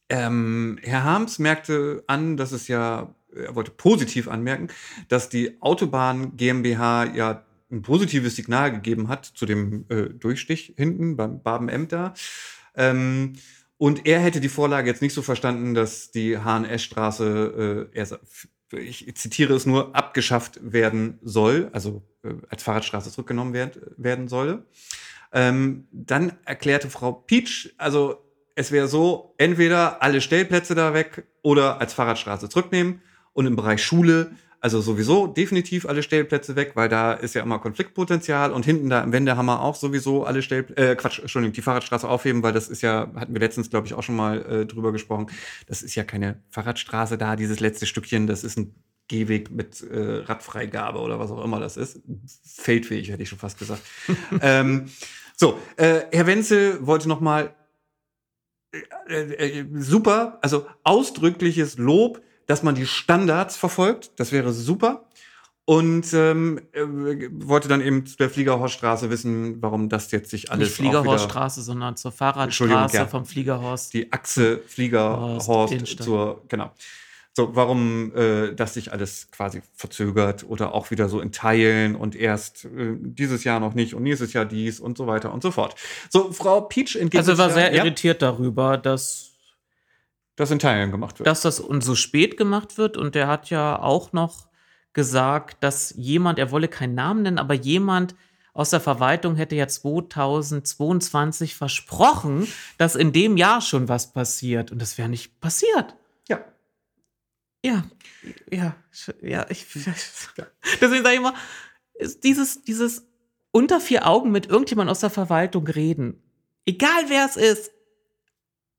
Speaker 1: Ähm, Herr Harms merkte an, dass es ja er wollte positiv anmerken, dass die Autobahn GmbH ja ein positives Signal gegeben hat zu dem äh, Durchstich hinten beim Baben-Emt da. Ähm, und er hätte die Vorlage jetzt nicht so verstanden, dass die HNS-Straße, äh, ich zitiere es nur, abgeschafft werden soll, also äh, als Fahrradstraße zurückgenommen werd, werden solle. Ähm, dann erklärte Frau Pietsch, also es wäre so, entweder alle Stellplätze da weg oder als Fahrradstraße zurücknehmen. Und im Bereich Schule, also sowieso definitiv alle Stellplätze weg, weil da ist ja immer Konfliktpotenzial und hinten da im Wendehammer auch sowieso alle Stellplätze, äh, Quatsch, Entschuldigung, die Fahrradstraße aufheben, weil das ist ja, hatten wir letztens, glaube ich, auch schon mal äh, drüber gesprochen, das ist ja keine Fahrradstraße da, dieses letzte Stückchen, das ist ein Gehweg mit äh, Radfreigabe oder was auch immer das ist. Feldweg, hätte ich schon fast gesagt. <laughs> ähm, so, äh, Herr Wenzel wollte noch mal äh, äh, super, also ausdrückliches Lob dass man die Standards verfolgt. Das wäre super. Und ähm, äh, wollte dann eben zu der Fliegerhorststraße wissen, warum das jetzt sich alles.
Speaker 2: Nicht Fliegerhorststraße, sondern zur Fahrradstraße ja. vom Fliegerhorst.
Speaker 1: Die Achse Fliegerhorst zur, genau. So, warum äh, das sich alles quasi verzögert oder auch wieder so in Teilen und erst äh, dieses Jahr noch nicht und nächstes Jahr dies und so weiter und so fort. So, Frau Peach entgegnet.
Speaker 2: Also war sehr
Speaker 1: ja,
Speaker 2: irritiert darüber, dass,
Speaker 1: das in Teilen gemacht wird.
Speaker 2: dass das und so spät gemacht wird. Und der hat ja auch noch gesagt, dass jemand, er wolle keinen Namen nennen, aber jemand aus der Verwaltung hätte ja 2022 versprochen, dass in dem Jahr schon was passiert. Und das wäre nicht passiert.
Speaker 1: ja.
Speaker 2: Ja, ja, ja, ich. <laughs> Deswegen sage ich immer, dieses, dieses unter vier Augen mit irgendjemand aus der Verwaltung reden, egal wer es ist,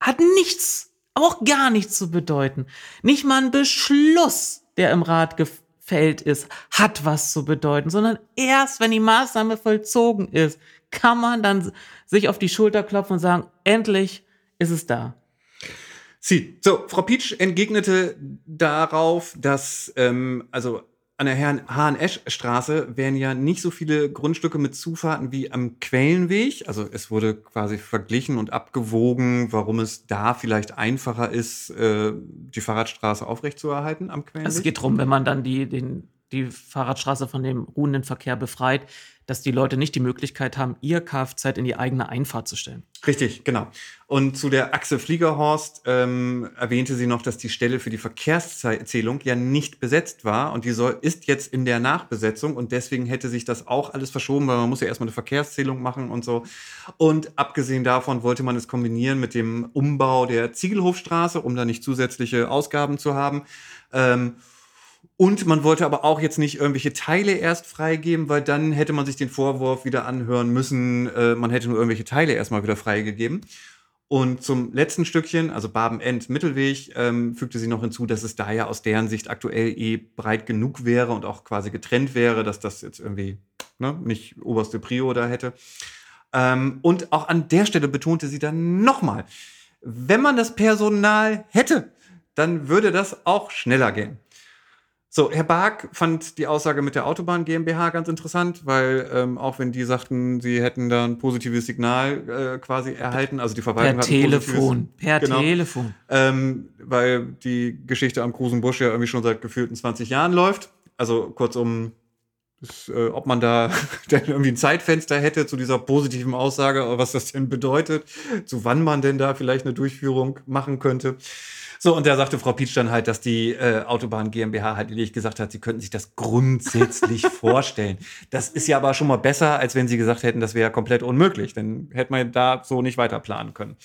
Speaker 2: hat nichts, auch gar nichts zu bedeuten. Nicht mal ein Beschluss, der im Rat gefällt ist, hat was zu bedeuten, sondern erst, wenn die Maßnahme vollzogen ist, kann man dann sich auf die Schulter klopfen und sagen, endlich ist es da.
Speaker 1: Sie. So, Frau Pietsch entgegnete darauf, dass, ähm, also an der Hahn-Esch-Straße wären ja nicht so viele Grundstücke mit Zufahrten wie am Quellenweg. Also es wurde quasi verglichen und abgewogen, warum es da vielleicht einfacher ist, äh, die Fahrradstraße aufrechtzuerhalten am Quellenweg.
Speaker 2: Also es geht darum, wenn man dann die, den, die Fahrradstraße von dem ruhenden Verkehr befreit, dass die Leute nicht die Möglichkeit haben, ihr Kfz in die eigene Einfahrt zu stellen.
Speaker 1: Richtig, genau. Und zu der Achse Fliegerhorst ähm, erwähnte sie noch, dass die Stelle für die Verkehrszählung ja nicht besetzt war und die soll, ist jetzt in der Nachbesetzung und deswegen hätte sich das auch alles verschoben, weil man muss ja erstmal eine Verkehrszählung machen und so. Und abgesehen davon wollte man es kombinieren mit dem Umbau der Ziegelhofstraße, um da nicht zusätzliche Ausgaben zu haben. Ähm, und man wollte aber auch jetzt nicht irgendwelche Teile erst freigeben, weil dann hätte man sich den Vorwurf wieder anhören müssen, äh, man hätte nur irgendwelche Teile erstmal wieder freigegeben. Und zum letzten Stückchen, also Baben-End-Mittelweg, ähm, fügte sie noch hinzu, dass es da ja aus deren Sicht aktuell eh breit genug wäre und auch quasi getrennt wäre, dass das jetzt irgendwie ne, nicht oberste Prio da hätte. Ähm, und auch an der Stelle betonte sie dann nochmal, wenn man das Personal hätte, dann würde das auch schneller gehen. So, Herr Bark fand die Aussage mit der Autobahn GmbH ganz interessant, weil ähm, auch wenn die sagten, sie hätten da ein positives Signal äh, quasi erhalten, also die Verwaltung
Speaker 2: Per
Speaker 1: hat
Speaker 2: Telefon. Per
Speaker 1: Genau.
Speaker 2: Telefon.
Speaker 1: ähm, weil die Geschichte am Krusenbusch ja irgendwie schon seit gefühlten 20 Jahren läuft. Also kurzum, das, äh, ob man da <laughs> denn irgendwie ein Zeitfenster hätte zu dieser positiven Aussage, was das denn bedeutet, zu wann man denn da vielleicht eine Durchführung machen könnte. So, und da sagte Frau Pietsch dann halt, dass die äh, Autobahn GmbH halt ehrlich gesagt hat, sie könnten sich das grundsätzlich <laughs> vorstellen. Das ist ja aber schon mal besser, als wenn sie gesagt hätten, das wäre komplett unmöglich. Dann hätte man da so nicht weiter planen können.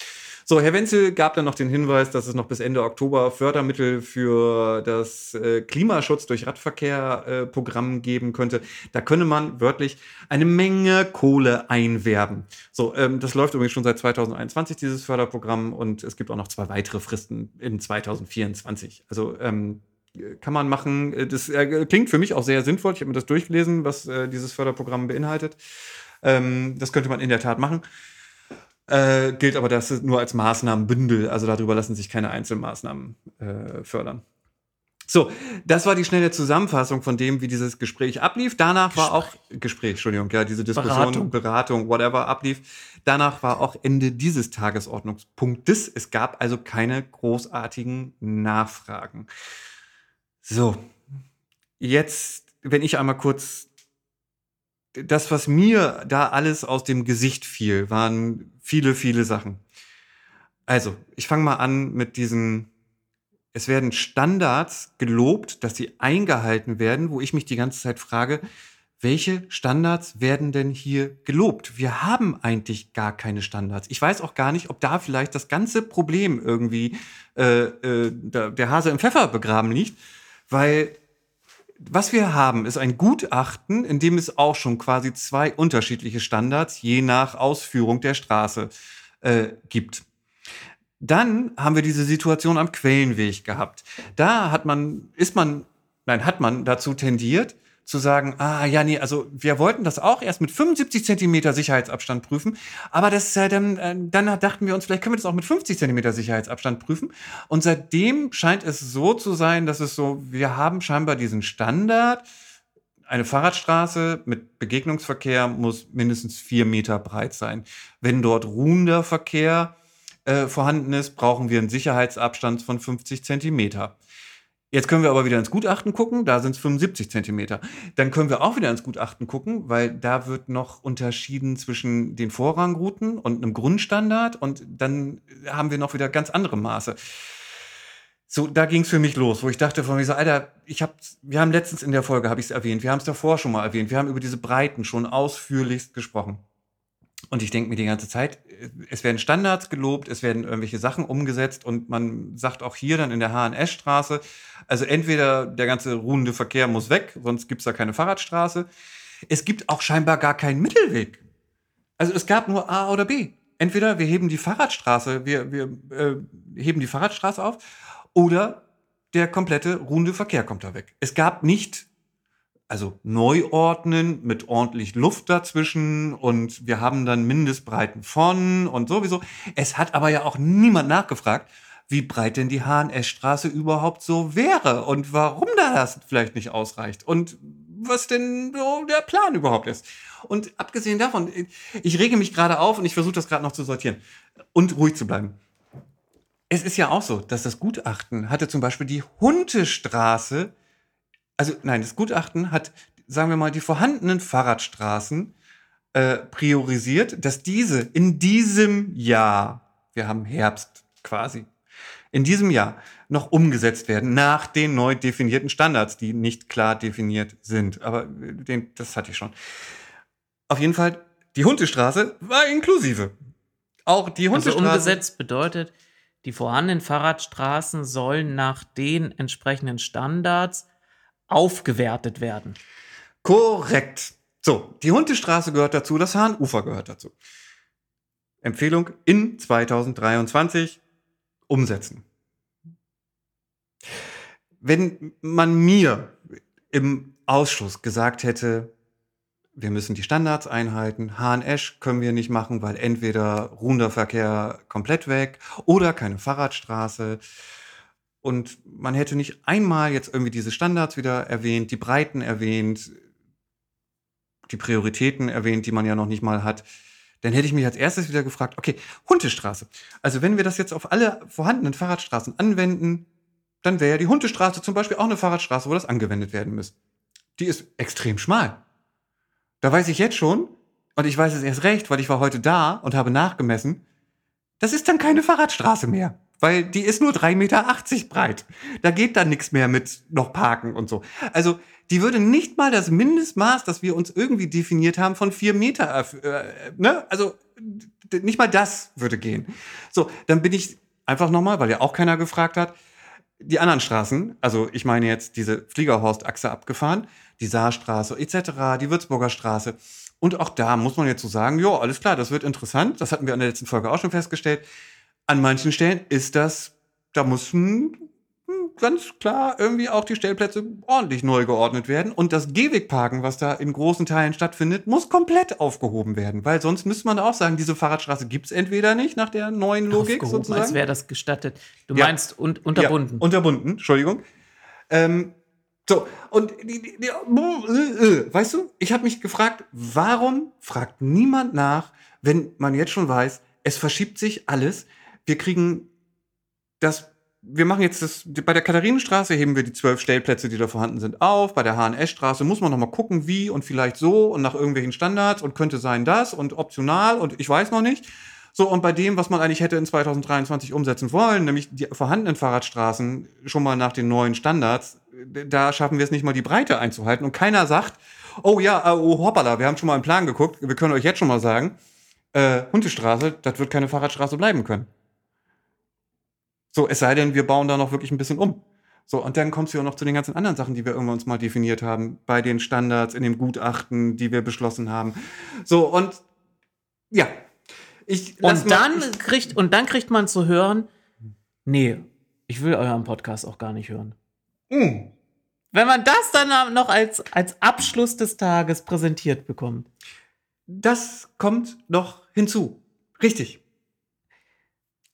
Speaker 1: So, Herr Wenzel gab dann noch den Hinweis, dass es noch bis Ende Oktober Fördermittel für das äh, Klimaschutz durch Radverkehr äh, geben könnte. Da könne man wörtlich eine Menge Kohle einwerben. So, ähm, das läuft übrigens schon seit 2021, dieses Förderprogramm, und es gibt auch noch zwei weitere Fristen in 2024. Also ähm, kann man machen. Äh, Das äh, klingt für mich auch sehr sinnvoll. Ich habe mir das durchgelesen, was äh, dieses Förderprogramm beinhaltet. Ähm, das könnte man in der Tat machen. Äh, gilt aber das nur als Maßnahmenbündel. Also darüber lassen sich keine Einzelmaßnahmen äh, fördern. So, das war die schnelle Zusammenfassung von dem, wie dieses Gespräch ablief. Danach war auch Gespräch, Entschuldigung, ja, diese Diskussion,
Speaker 2: Beratung.
Speaker 1: Beratung, whatever ablief. Danach war auch Ende dieses Tagesordnungspunktes. Es gab also keine großartigen Nachfragen. So, jetzt, wenn ich einmal kurz das, was mir da alles aus dem Gesicht fiel, waren viele, viele Sachen. Also, ich fange mal an mit diesen, es werden Standards gelobt, dass sie eingehalten werden, wo ich mich die ganze Zeit frage, welche Standards werden denn hier gelobt? Wir haben eigentlich gar keine Standards. Ich weiß auch gar nicht, ob da vielleicht das ganze Problem irgendwie äh, äh, der, der Hase im Pfeffer begraben liegt, weil was wir haben, ist ein Gutachten, in dem es auch schon quasi zwei unterschiedliche Standards je nach Ausführung der Straße äh, gibt. Dann haben wir diese Situation am Quellenweg gehabt. Da hat man, ist man, nein, hat man dazu tendiert, zu sagen, ah ja, nee, also wir wollten das auch erst mit 75 Zentimeter Sicherheitsabstand prüfen, aber das äh, dann, äh, dann dachten wir uns, vielleicht können wir das auch mit 50 Zentimeter Sicherheitsabstand prüfen. Und seitdem scheint es so zu sein, dass es so, wir haben scheinbar diesen Standard, eine Fahrradstraße mit Begegnungsverkehr muss mindestens vier Meter breit sein. Wenn dort ruhender Verkehr äh, vorhanden ist, brauchen wir einen Sicherheitsabstand von 50 Zentimeter. Jetzt können wir aber wieder ins Gutachten gucken, da sind es 75 Zentimeter. Dann können wir auch wieder ins Gutachten gucken, weil da wird noch unterschieden zwischen den Vorrangrouten und einem Grundstandard und dann haben wir noch wieder ganz andere Maße. So, da ging es für mich los, wo ich dachte von mir so, Alter, ich hab, wir haben letztens in der Folge, habe ich es erwähnt, wir haben es davor schon mal erwähnt, wir haben über diese Breiten schon ausführlichst gesprochen. Und ich denke mir die ganze Zeit, es werden Standards gelobt, es werden irgendwelche Sachen umgesetzt und man sagt auch hier dann in der HNS-Straße, also entweder der ganze ruhende Verkehr muss weg, sonst gibt es da keine Fahrradstraße. Es gibt auch scheinbar gar keinen Mittelweg. Also es gab nur A oder B. Entweder wir heben die Fahrradstraße, wir, wir äh, heben die Fahrradstraße auf, oder der komplette ruhende Verkehr kommt da weg. Es gab nicht also neu ordnen mit ordentlich Luft dazwischen und wir haben dann Mindestbreiten von und sowieso. Es hat aber ja auch niemand nachgefragt, wie breit denn die HNS-Straße überhaupt so wäre und warum da das vielleicht nicht ausreicht und was denn so der Plan überhaupt ist. Und abgesehen davon, ich rege mich gerade auf und ich versuche das gerade noch zu sortieren und ruhig zu bleiben. Es ist ja auch so, dass das Gutachten hatte zum Beispiel die Huntestraße also nein, das Gutachten hat, sagen wir mal, die vorhandenen Fahrradstraßen äh, priorisiert, dass diese in diesem Jahr, wir haben Herbst quasi, in diesem Jahr noch umgesetzt werden nach den neu definierten Standards, die nicht klar definiert sind. Aber äh, den, das hatte ich schon. Auf jeden Fall, die Hundestraße war inklusive. Auch die
Speaker 2: Also
Speaker 1: Hundestraße.
Speaker 2: umgesetzt bedeutet, die vorhandenen Fahrradstraßen sollen nach den entsprechenden Standards aufgewertet werden.
Speaker 1: Korrekt. So, die Hundestraße gehört dazu, das Hahnufer gehört dazu. Empfehlung in 2023 umsetzen. Wenn man mir im Ausschuss gesagt hätte, wir müssen die Standards einhalten, Hahn-Esch können wir nicht machen, weil entweder ruhender Verkehr komplett weg oder keine Fahrradstraße. Und man hätte nicht einmal jetzt irgendwie diese Standards wieder erwähnt, die Breiten erwähnt, die Prioritäten erwähnt, die man ja noch nicht mal hat. Dann hätte ich mich als erstes wieder gefragt, okay, Hundestraße. Also wenn wir das jetzt auf alle vorhandenen Fahrradstraßen anwenden, dann wäre ja die Hundestraße zum Beispiel auch eine Fahrradstraße, wo das angewendet werden müsste. Die ist extrem schmal. Da weiß ich jetzt schon, und ich weiß es erst recht, weil ich war heute da und habe nachgemessen, das ist dann keine Fahrradstraße mehr. Weil die ist nur 3,80 Meter breit. Da geht dann nichts mehr mit noch parken und so. Also die würde nicht mal das Mindestmaß, das wir uns irgendwie definiert haben, von 4 Meter, äh, ne? Also nicht mal das würde gehen. So, dann bin ich einfach nochmal, weil ja auch keiner gefragt hat, die anderen Straßen, also ich meine jetzt diese Fliegerhorst-Achse abgefahren, die Saarstraße etc., die Würzburger Straße. Und auch da muss man jetzt so sagen, ja, alles klar, das wird interessant. Das hatten wir in der letzten Folge auch schon festgestellt. An manchen Stellen ist das, da müssen ganz klar irgendwie auch die Stellplätze ordentlich neu geordnet werden. Und das Gehwegparken, was da in großen Teilen stattfindet, muss komplett aufgehoben werden. Weil sonst müsste man auch sagen, diese Fahrradstraße gibt es entweder nicht nach der neuen Logik
Speaker 2: Aufgehoben,
Speaker 1: sozusagen.
Speaker 2: als wäre das gestattet. Du
Speaker 1: Ja.
Speaker 2: meinst un unterbunden.
Speaker 1: Ja, unterbunden, Entschuldigung. Ähm, so, und die, die, die, äh, äh, weißt du, ich habe mich gefragt, warum fragt niemand nach, wenn man jetzt schon weiß, es verschiebt sich alles. Wir kriegen das, wir machen jetzt das, bei der Katharinenstraße heben wir die zwölf Stellplätze, die da vorhanden sind, auf. Bei der HNS-Straße muss man noch mal gucken, wie und vielleicht so und nach irgendwelchen Standards und könnte sein das und optional und ich weiß noch nicht. So, und bei dem, was man eigentlich hätte in 2023 umsetzen wollen, nämlich die vorhandenen Fahrradstraßen schon mal nach den neuen Standards, da schaffen wir es nicht mal, die Breite einzuhalten. Und keiner sagt, oh ja, äh, oh hoppala, wir haben schon mal einen Plan geguckt, wir können euch jetzt schon mal sagen, äh, Hundestraße, das wird keine Fahrradstraße bleiben können. So, es sei denn, wir bauen da noch wirklich ein bisschen um. So, und dann kommst du ja noch zu den ganzen anderen Sachen, die wir irgendwann uns mal definiert haben, bei den Standards, in dem Gutachten, die wir beschlossen haben. So, und ja. Ich
Speaker 2: Und
Speaker 1: mal-
Speaker 2: dann
Speaker 1: ich,
Speaker 2: kriegt, und dann kriegt man zu hören, nee, ich will euren Podcast auch gar nicht hören.
Speaker 1: Mm.
Speaker 2: Wenn man das dann noch als, als Abschluss des Tages präsentiert bekommt.
Speaker 1: Das kommt noch hinzu. Richtig.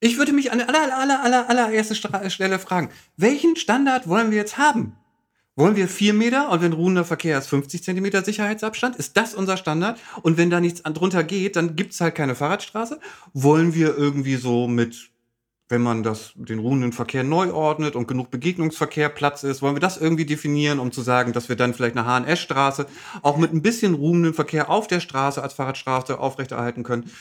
Speaker 1: Ich würde mich an der aller, aller, aller, allerersten Stelle fragen, welchen Standard wollen wir jetzt haben? Wollen wir 4 Meter und wenn ruhender Verkehr ist 50 Zentimeter Sicherheitsabstand? Ist das unser Standard? Und wenn da nichts drunter geht, dann gibt's halt keine Fahrradstraße? Wollen wir irgendwie so mit wenn man das, den ruhenden Verkehr neu ordnet und genug Begegnungsverkehr Platz ist, wollen wir das irgendwie definieren, um zu sagen, dass wir dann vielleicht eine HNS-Straße auch mit ein bisschen ruhenden Verkehr auf der Straße als Fahrradstraße aufrechterhalten können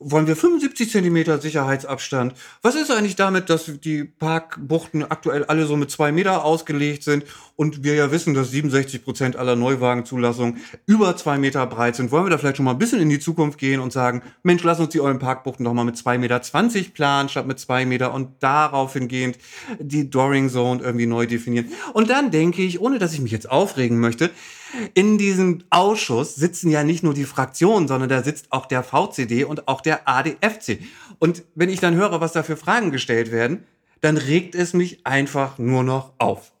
Speaker 1: wollen wir 75 Zentimeter Sicherheitsabstand? Was ist eigentlich damit, dass die Parkbuchten aktuell alle so mit zwei Meter ausgelegt sind und wir ja wissen, dass 67 Prozent aller Neuwagenzulassungen über zwei Meter breit sind? Wollen wir da vielleicht schon mal ein bisschen in die Zukunft gehen und sagen, Mensch, lass uns die euren Parkbuchten doch mal mit zwei Meter 20 planen statt mit zwei Meter und darauf hingehend die Dooring Zone irgendwie neu definieren? Und dann denke ich, ohne dass ich mich jetzt aufregen möchte, in diesem Ausschuss sitzen ja nicht nur die Fraktionen, sondern da sitzt auch der VCD und auch der ADFC. Und wenn ich dann höre, was da für Fragen gestellt werden, dann regt es mich einfach nur noch auf.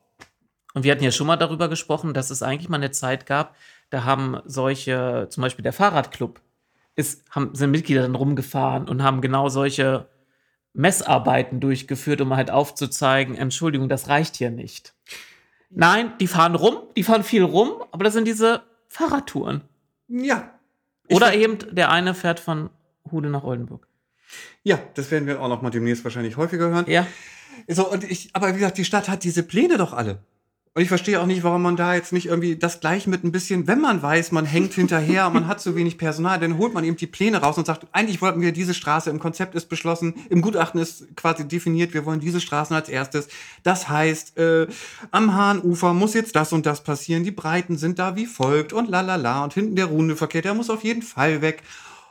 Speaker 2: Und wir hatten ja schon mal darüber gesprochen, dass es eigentlich mal eine Zeit gab, da haben solche, zum Beispiel der Fahrradclub, ist, haben, sind Mitglieder dann rumgefahren und haben genau solche Messarbeiten durchgeführt, um halt aufzuzeigen, Entschuldigung, das reicht hier nicht. Nein, die fahren rum, die fahren viel rum, aber das sind diese Fahrradtouren.
Speaker 1: Ja.
Speaker 2: Oder eben der eine fährt von Hude nach Oldenburg.
Speaker 1: Ja, das werden wir auch noch mal demnächst wahrscheinlich häufiger hören.
Speaker 2: Ja.
Speaker 1: So, und ich, aber wie gesagt, die Stadt hat diese Pläne doch alle. Und ich verstehe auch nicht, warum man da jetzt nicht irgendwie das gleich mit ein bisschen, wenn man weiß, man hängt hinterher und man hat zu wenig Personal, dann holt man eben die Pläne raus und sagt, eigentlich wollten wir diese Straße, im Konzept ist beschlossen, im Gutachten ist quasi definiert, wir wollen diese Straßen als erstes. Das heißt, äh, am Hahnufer muss jetzt das und das passieren, die Breiten sind da wie folgt und lalala und hinten der Rundeverkehr, der muss auf jeden Fall weg.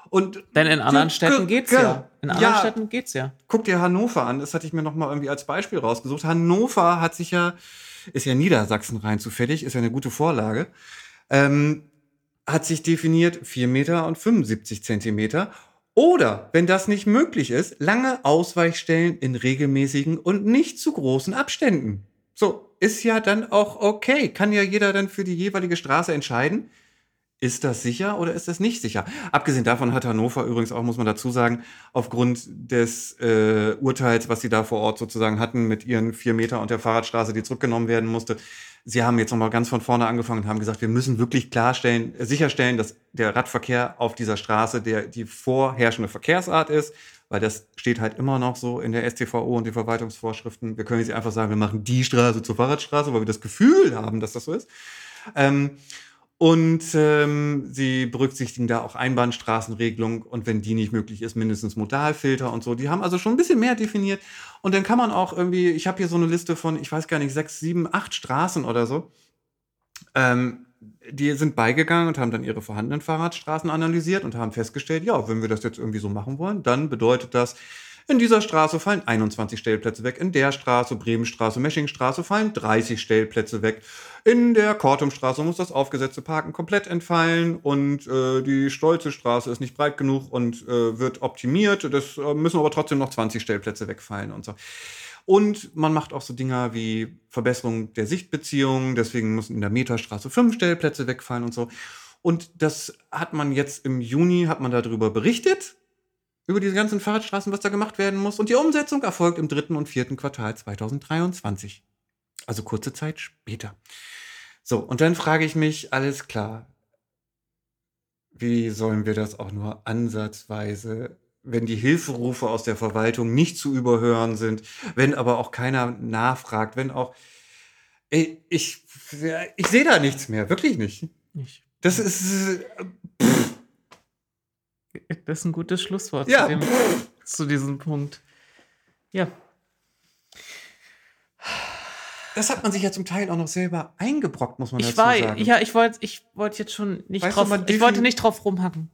Speaker 1: Und
Speaker 2: Denn in anderen Städten geht's ja. In anderen
Speaker 1: ja.
Speaker 2: Städten geht's ja.
Speaker 1: Guck dir Hannover an, das hatte ich mir noch mal irgendwie als Beispiel rausgesucht. Hannover hat sich ja ist ja Niedersachsen rein zufällig, ist ja eine gute Vorlage, ähm, hat sich definiert 4 Meter und 75 Zentimeter. Oder, wenn das nicht möglich ist, lange Ausweichstellen in regelmäßigen und nicht zu großen Abständen. So, ist ja dann auch okay. Kann ja jeder dann für die jeweilige Straße entscheiden. Ist das sicher oder ist das nicht sicher? Abgesehen davon hat Hannover übrigens auch, muss man dazu sagen, aufgrund des äh, Urteils, was sie da vor Ort sozusagen hatten mit ihren vier Meter und der Fahrradstraße, die zurückgenommen werden musste, sie haben jetzt nochmal ganz von vorne angefangen und haben gesagt, wir müssen wirklich klarstellen, äh, sicherstellen, dass der Radverkehr auf dieser Straße der, die vorherrschende Verkehrsart ist, weil das steht halt immer noch so in der STVO und den Verwaltungsvorschriften. Wir können jetzt einfach sagen, wir machen die Straße zur Fahrradstraße, weil wir das Gefühl haben, dass das so ist. Ähm, und ähm, sie berücksichtigen da auch Einbahnstraßenregelung und wenn die nicht möglich ist, mindestens Modalfilter und so. Die haben also schon ein bisschen mehr definiert. Und dann kann man auch irgendwie, ich habe hier so eine Liste von, ich weiß gar nicht, sechs, sieben, acht Straßen oder so. Ähm, die sind beigegangen und haben dann ihre vorhandenen Fahrradstraßen analysiert und haben festgestellt, ja, wenn wir das jetzt irgendwie so machen wollen, dann bedeutet das, in dieser Straße fallen 21 Stellplätze weg. In der Straße, Bremenstraße, Meschingstraße fallen 30 Stellplätze weg. In der Kortumstraße muss das aufgesetzte Parken komplett entfallen und äh, die Stolze Straße ist nicht breit genug und äh, wird optimiert. Das äh, müssen aber trotzdem noch 20 Stellplätze wegfallen und so. Und man macht auch so Dinger wie Verbesserung der Sichtbeziehungen. Deswegen müssen in der Meterstraße fünf Stellplätze wegfallen und so. Und das hat man jetzt im Juni, hat man darüber berichtet über diese ganzen Fahrradstraßen, was da gemacht werden muss. Und die Umsetzung erfolgt im dritten und vierten Quartal 2023. Also kurze Zeit später. So, und dann frage ich mich, alles klar, wie sollen wir das auch nur ansatzweise, wenn die Hilferufe aus der Verwaltung nicht zu überhören sind, wenn aber auch keiner nachfragt, wenn auch, ey, ich, ich sehe da nichts mehr, wirklich nicht.
Speaker 2: Nicht.
Speaker 1: Das ist,
Speaker 2: Das ist ein gutes Schlusswort
Speaker 1: Ja.
Speaker 2: zu, dem, zu diesem Punkt. Ja.
Speaker 1: das hat man sich ja zum Teil auch noch selber eingebrockt, muss man
Speaker 2: Ich
Speaker 1: dazu
Speaker 2: war,
Speaker 1: sagen.
Speaker 2: ja, ich wollte ich wollte jetzt schon nicht
Speaker 1: Weißt
Speaker 2: drauf, ich wollte nicht drauf rumhacken.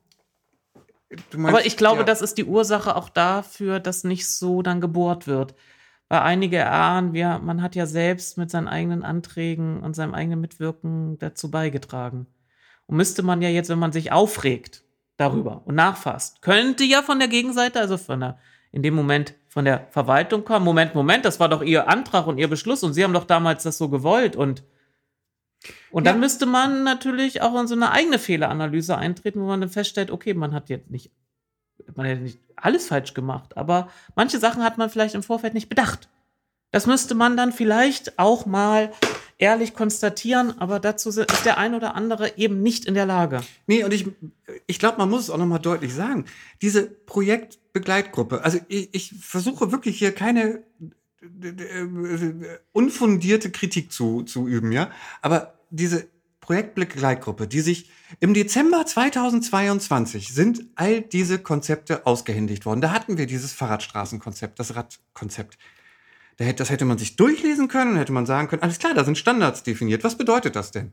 Speaker 1: Meinst,
Speaker 2: Aber ich glaube,
Speaker 1: ja.
Speaker 2: das ist die Ursache auch dafür, dass nicht so dann gebohrt wird. Weil einige erahnen, wir, man hat ja selbst mit seinen eigenen Anträgen und seinem eigenen Mitwirken dazu beigetragen. Und müsste man ja jetzt, wenn man sich aufregt darüber und nachfasst, könnte ja von der Gegenseite, also von der, in dem Moment von der Verwaltung kommen, Moment, Moment, das war doch Ihr Antrag und Ihr Beschluss und Sie haben doch damals das so gewollt und und dann
Speaker 1: Ja.
Speaker 2: müsste man natürlich auch in so eine eigene Fehleranalyse eintreten, wo man dann feststellt, okay, man hat jetzt nicht, man hat nicht alles falsch gemacht, aber manche Sachen hat man vielleicht im Vorfeld nicht bedacht. Das müsste man dann vielleicht auch mal ehrlich konstatieren, aber dazu ist der ein oder andere eben nicht in der Lage.
Speaker 1: Nee, und ich, ich glaube, man muss es auch nochmal deutlich sagen. Diese Projektbegleitgruppe, also ich, ich versuche wirklich hier keine unfundierte Kritik zu, zu üben, ja. Aber diese Projektbegleitgruppe, die sich im Dezember 2022 sind all diese Konzepte ausgehändigt worden. Da hatten wir dieses Fahrradstraßenkonzept, das Radkonzept. Das hätte man sich durchlesen können, hätte man sagen können, alles klar, da sind Standards definiert. Was bedeutet das denn?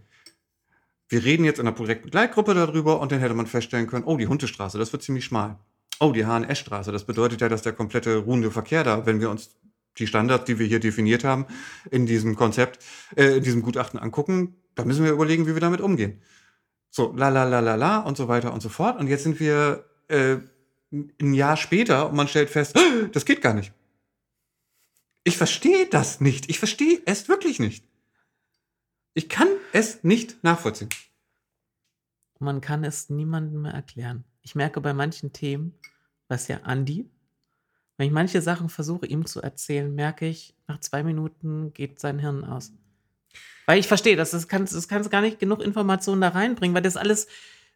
Speaker 1: Wir reden jetzt in der Projektbegleitgruppe darüber und dann hätte man feststellen können, oh, die Huntestraße, das wird ziemlich schmal. Oh, die HNS-Straße, das bedeutet ja, dass der komplette ruhende Verkehr da, wenn wir uns die Standards, die wir hier definiert haben, in diesem Konzept, äh, in diesem Gutachten angucken, da müssen wir überlegen, wie wir damit umgehen. So, la la la la la und so weiter und so fort. Und jetzt sind wir äh, ein Jahr später und man stellt fest, das geht gar nicht. Ich verstehe das nicht. Ich verstehe es wirklich nicht. Ich kann es nicht nachvollziehen.
Speaker 2: Man kann es niemandem mehr erklären. Ich merke bei manchen Themen, was ja Andi, wenn ich manche Sachen versuche, ihm zu erzählen, merke ich, nach zwei Minuten geht sein Hirn aus. Weil ich verstehe, dass das kannst, das kannst gar nicht genug Informationen da reinbringen, weil das alles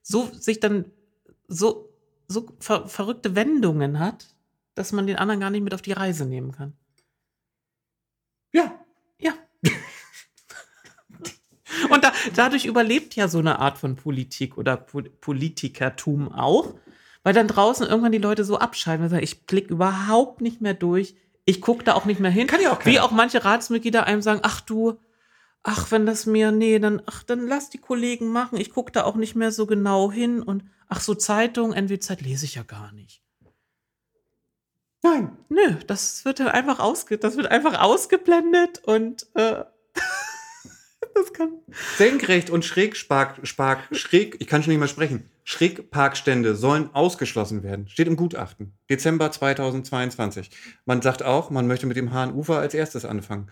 Speaker 2: so sich dann so, so ver verrückte Wendungen hat, dass man den anderen gar nicht mit auf die Reise nehmen kann.
Speaker 1: Ja.
Speaker 2: Ja. <laughs> Und da, dadurch überlebt ja so eine Art von Politik oder po Politikertum auch, weil dann draußen irgendwann die Leute so abschalten und sagen, ich blick überhaupt nicht mehr durch, ich gucke da auch nicht mehr hin.
Speaker 1: Kann ja auch
Speaker 2: Wie auch manche Ratsmitglieder einem sagen, ach du, ach, wenn das mir, nee, dann, ach, dann lass die Kollegen machen, ich gucke da auch nicht mehr so genau hin und ach so, Zeitung, NW-Zeit lese ich ja gar nicht.
Speaker 1: Nein.
Speaker 2: Nö, das wird dann einfach ausge das wird einfach ausgeblendet und äh, <laughs>
Speaker 1: das kann. Senkrecht und Schrägspark, Spark, Schräg, ich kann schon nicht mehr sprechen. Schrägparkstände sollen ausgeschlossen werden. Steht im Gutachten. Dezember 2022. Man sagt auch, man möchte mit dem Hahn-Ufer als erstes anfangen.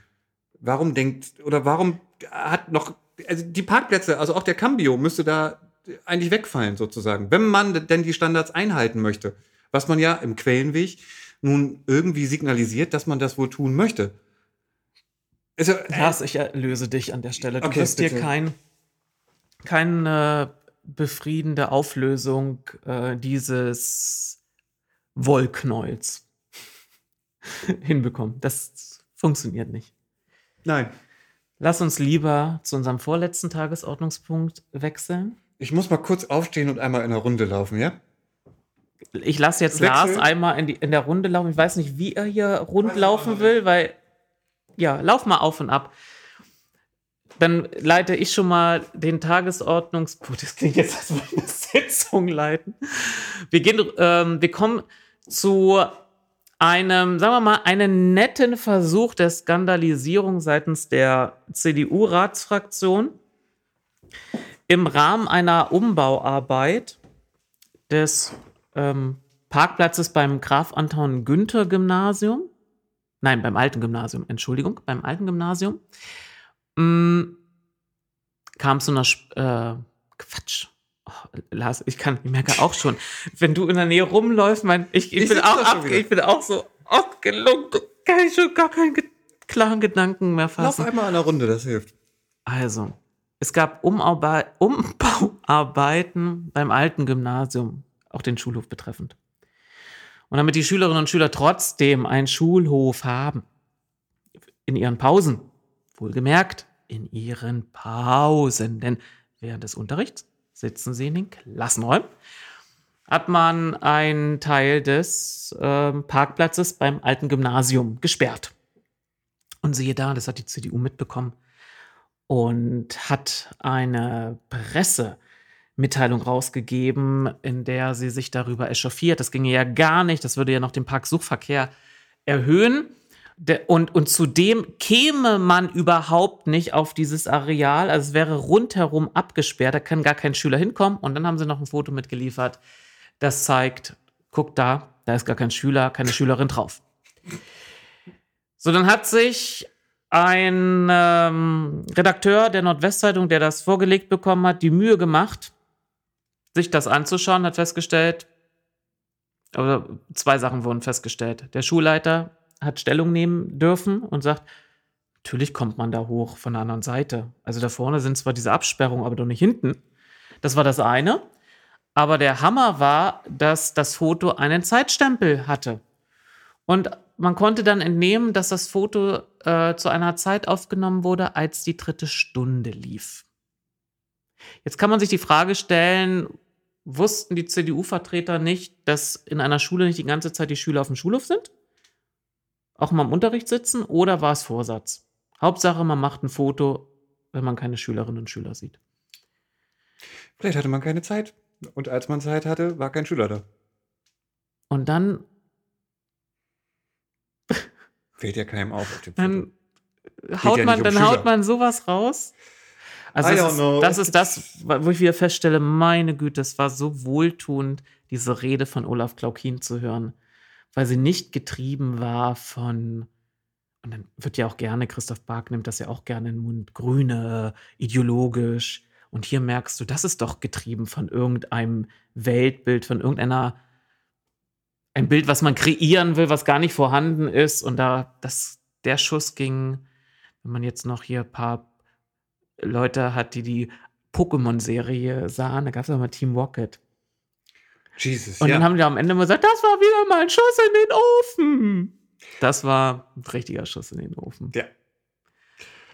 Speaker 1: Warum denkt, oder warum hat noch, also die Parkplätze, also auch der Cambio müsste da eigentlich wegfallen sozusagen, wenn man denn die Standards einhalten möchte. Was man ja im Quellenweg nun irgendwie signalisiert, dass man das wohl tun möchte.
Speaker 2: Also, äh, Lars, ich erlöse dich an der Stelle. Du okay, wirst dir kein, keine befriedende Auflösung äh, dieses Wollknäuels <laughs> hinbekommen. Das funktioniert nicht.
Speaker 1: Nein.
Speaker 2: Lass uns lieber zu unserem vorletzten Tagesordnungspunkt wechseln.
Speaker 1: Ich muss mal kurz aufstehen und einmal in der Runde laufen, ja?
Speaker 2: Ich lasse jetzt Wechsel. Lars einmal in, die, in der Runde laufen. Ich weiß nicht, wie er hier rund laufen will, weil ja, lauf mal auf und ab. Dann leite ich schon mal den Tagesordnungspunkt. <laughs> Das klingt jetzt, als würde ich eine Sitzung leiten. Wir, gehen, ähm, wir kommen zu einem, sagen wir mal, einen netten Versuch der Skandalisierung seitens der CDU-Ratsfraktion im Rahmen einer Umbauarbeit des ähm, Parkplatzes beim Graf Anton Günther Gymnasium. Nein, beim alten Gymnasium, Entschuldigung, beim alten Gymnasium. Mm, kam zu einer äh, Quatsch. Oh, Lars, ich kann, ich merke auch schon, wenn du in der Nähe rumläufst, mein, ich, ich, ich bin auch ab, ich bin auch so abgelungt, kann ich schon gar keinen klaren Gedanken mehr fassen.
Speaker 1: Lauf einmal in der Runde, das hilft.
Speaker 2: Also, es gab Umbauarbeiten beim alten Gymnasium, auch den Schulhof betreffend. Und damit die Schülerinnen und Schüler trotzdem einen Schulhof haben, in ihren Pausen, wohlgemerkt, in ihren Pausen, denn während des Unterrichts sitzen sie in den Klassenräumen, hat man einen Teil des äh, Parkplatzes beim alten Gymnasium gesperrt. Und siehe da, das hat die CDU mitbekommen und hat eine Presse Mitteilung rausgegeben, in der sie sich darüber echauffiert. Das ginge ja gar nicht. Das würde ja noch den Parksuchverkehr erhöhen. Und, und zudem käme man überhaupt nicht auf dieses Areal. Also es wäre rundherum abgesperrt. Da kann gar kein Schüler hinkommen. Und dann haben sie noch ein Foto mitgeliefert, das zeigt, guck da, da ist gar kein Schüler, keine Schülerin drauf. So, dann hat sich ein ähm, Redakteur der Nordwestzeitung, der das vorgelegt bekommen hat, die Mühe gemacht, sich das anzuschauen, hat festgestellt, oder zwei Sachen wurden festgestellt. Der Schulleiter hat Stellung nehmen dürfen und sagt, natürlich kommt man da hoch von der anderen Seite. Also da vorne sind zwar diese Absperrungen, aber doch nicht hinten. Das war das eine. Aber der Hammer war, dass das Foto einen Zeitstempel hatte. Und man konnte dann entnehmen, dass das Foto äh, zu einer Zeit aufgenommen wurde, als die dritte Stunde lief. Jetzt kann man sich die Frage stellen, wussten die CDU-Vertreter nicht, dass in einer Schule nicht die ganze Zeit die Schüler auf dem Schulhof sind? Auch mal im Unterricht sitzen? Oder war es Vorsatz? Hauptsache, man macht ein Foto, wenn man keine Schülerinnen und Schüler sieht.
Speaker 1: Vielleicht hatte man keine Zeit. Und als man Zeit hatte, war kein Schüler da.
Speaker 2: Und dann
Speaker 1: Fällt ja keinem auf. auf dem
Speaker 2: dann haut
Speaker 1: ja
Speaker 2: man, dann haut man sowas raus. Also
Speaker 1: I
Speaker 2: das ist, das ist das, wo ich wieder feststelle, meine Güte, es war so wohltuend, diese Rede von Olaf Klaukin zu hören, weil sie nicht getrieben war von, und dann wird ja auch gerne, Christoph Bark nimmt das ja auch gerne in den Mund, grüne, ideologisch. Und hier merkst du, das ist doch getrieben von irgendeinem Weltbild, von irgendeiner ein Bild, was man kreieren will, was gar nicht vorhanden ist. Und da, das, der Schuss ging, wenn man jetzt noch hier ein paar Leute hat, die die Pokémon-Serie sahen, da gab es auch mal Team Rocket.
Speaker 1: Jesus,
Speaker 2: Und
Speaker 1: ja.
Speaker 2: dann haben die am Ende mal gesagt, das war wieder mal ein Schuss in den Ofen. Das war ein richtiger Schuss in den Ofen.
Speaker 1: ja.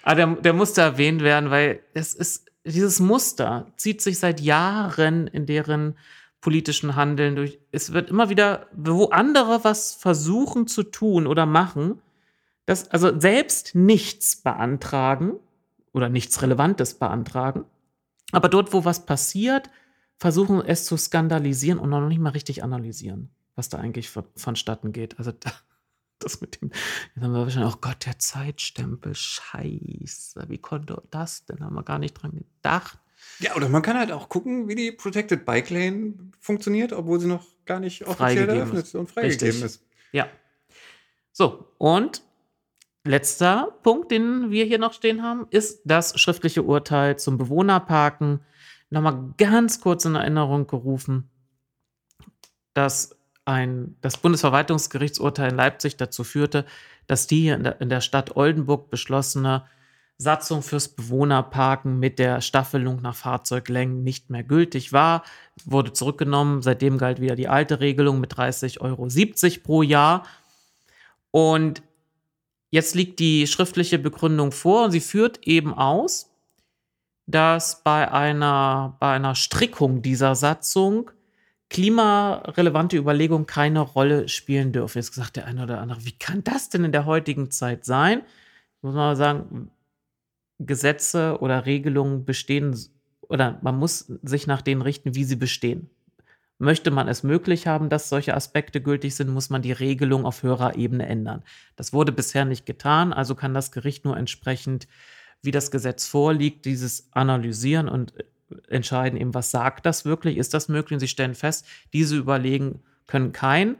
Speaker 2: Aber der, der musste erwähnt werden, weil es ist, dieses Muster zieht sich seit Jahren in deren politischen Handeln durch. Es wird immer wieder, wo andere was versuchen zu tun oder machen, das, also selbst nichts beantragen oder nichts Relevantes beantragen, aber dort, wo was passiert, versuchen es zu skandalisieren und noch nicht mal richtig analysieren, was da eigentlich von, vonstatten geht. Also da, <laughs> das mit dem, jetzt haben wir wahrscheinlich, oh Gott, der Zeitstempel, scheiße, wie konnte das denn? Haben wir gar nicht dran gedacht.
Speaker 1: Ja, oder man kann halt auch gucken, wie die Protected Bike Lane funktioniert, obwohl sie noch gar nicht offiziell eröffnet
Speaker 2: ist.
Speaker 1: und freigegeben
Speaker 2: Richtig.
Speaker 1: ist.
Speaker 2: Ja. So, und letzter Punkt, den wir hier noch stehen haben, ist das schriftliche Urteil zum Bewohnerparken. Nochmal ganz kurz in Erinnerung gerufen, dass ein, das Bundesverwaltungsgerichtsurteil in Leipzig dazu führte, dass die hier in der, in der Stadt Oldenburg beschlossene Satzung fürs Bewohnerparken mit der Staffelung nach Fahrzeuglängen nicht mehr gültig war, wurde zurückgenommen. Seitdem galt wieder die alte Regelung mit 30,70 Euro pro Jahr. Und jetzt liegt die schriftliche Begründung vor und sie führt eben aus, dass bei einer, bei einer Strickung dieser Satzung klimarelevante Überlegungen keine Rolle spielen dürfen. Jetzt sagt der eine oder andere, wie kann das denn in der heutigen Zeit sein? Muss man sagen, Gesetze oder Regelungen bestehen oder man muss sich nach denen richten, wie sie bestehen. Möchte man es möglich haben, dass solche Aspekte gültig sind, muss man die Regelung auf höherer Ebene ändern. Das wurde bisher nicht getan, also kann das Gericht nur entsprechend, wie das Gesetz vorliegt, dieses analysieren und entscheiden eben, was sagt das wirklich, ist das möglich? Und sie stellen fest, diese Überlegen können keinen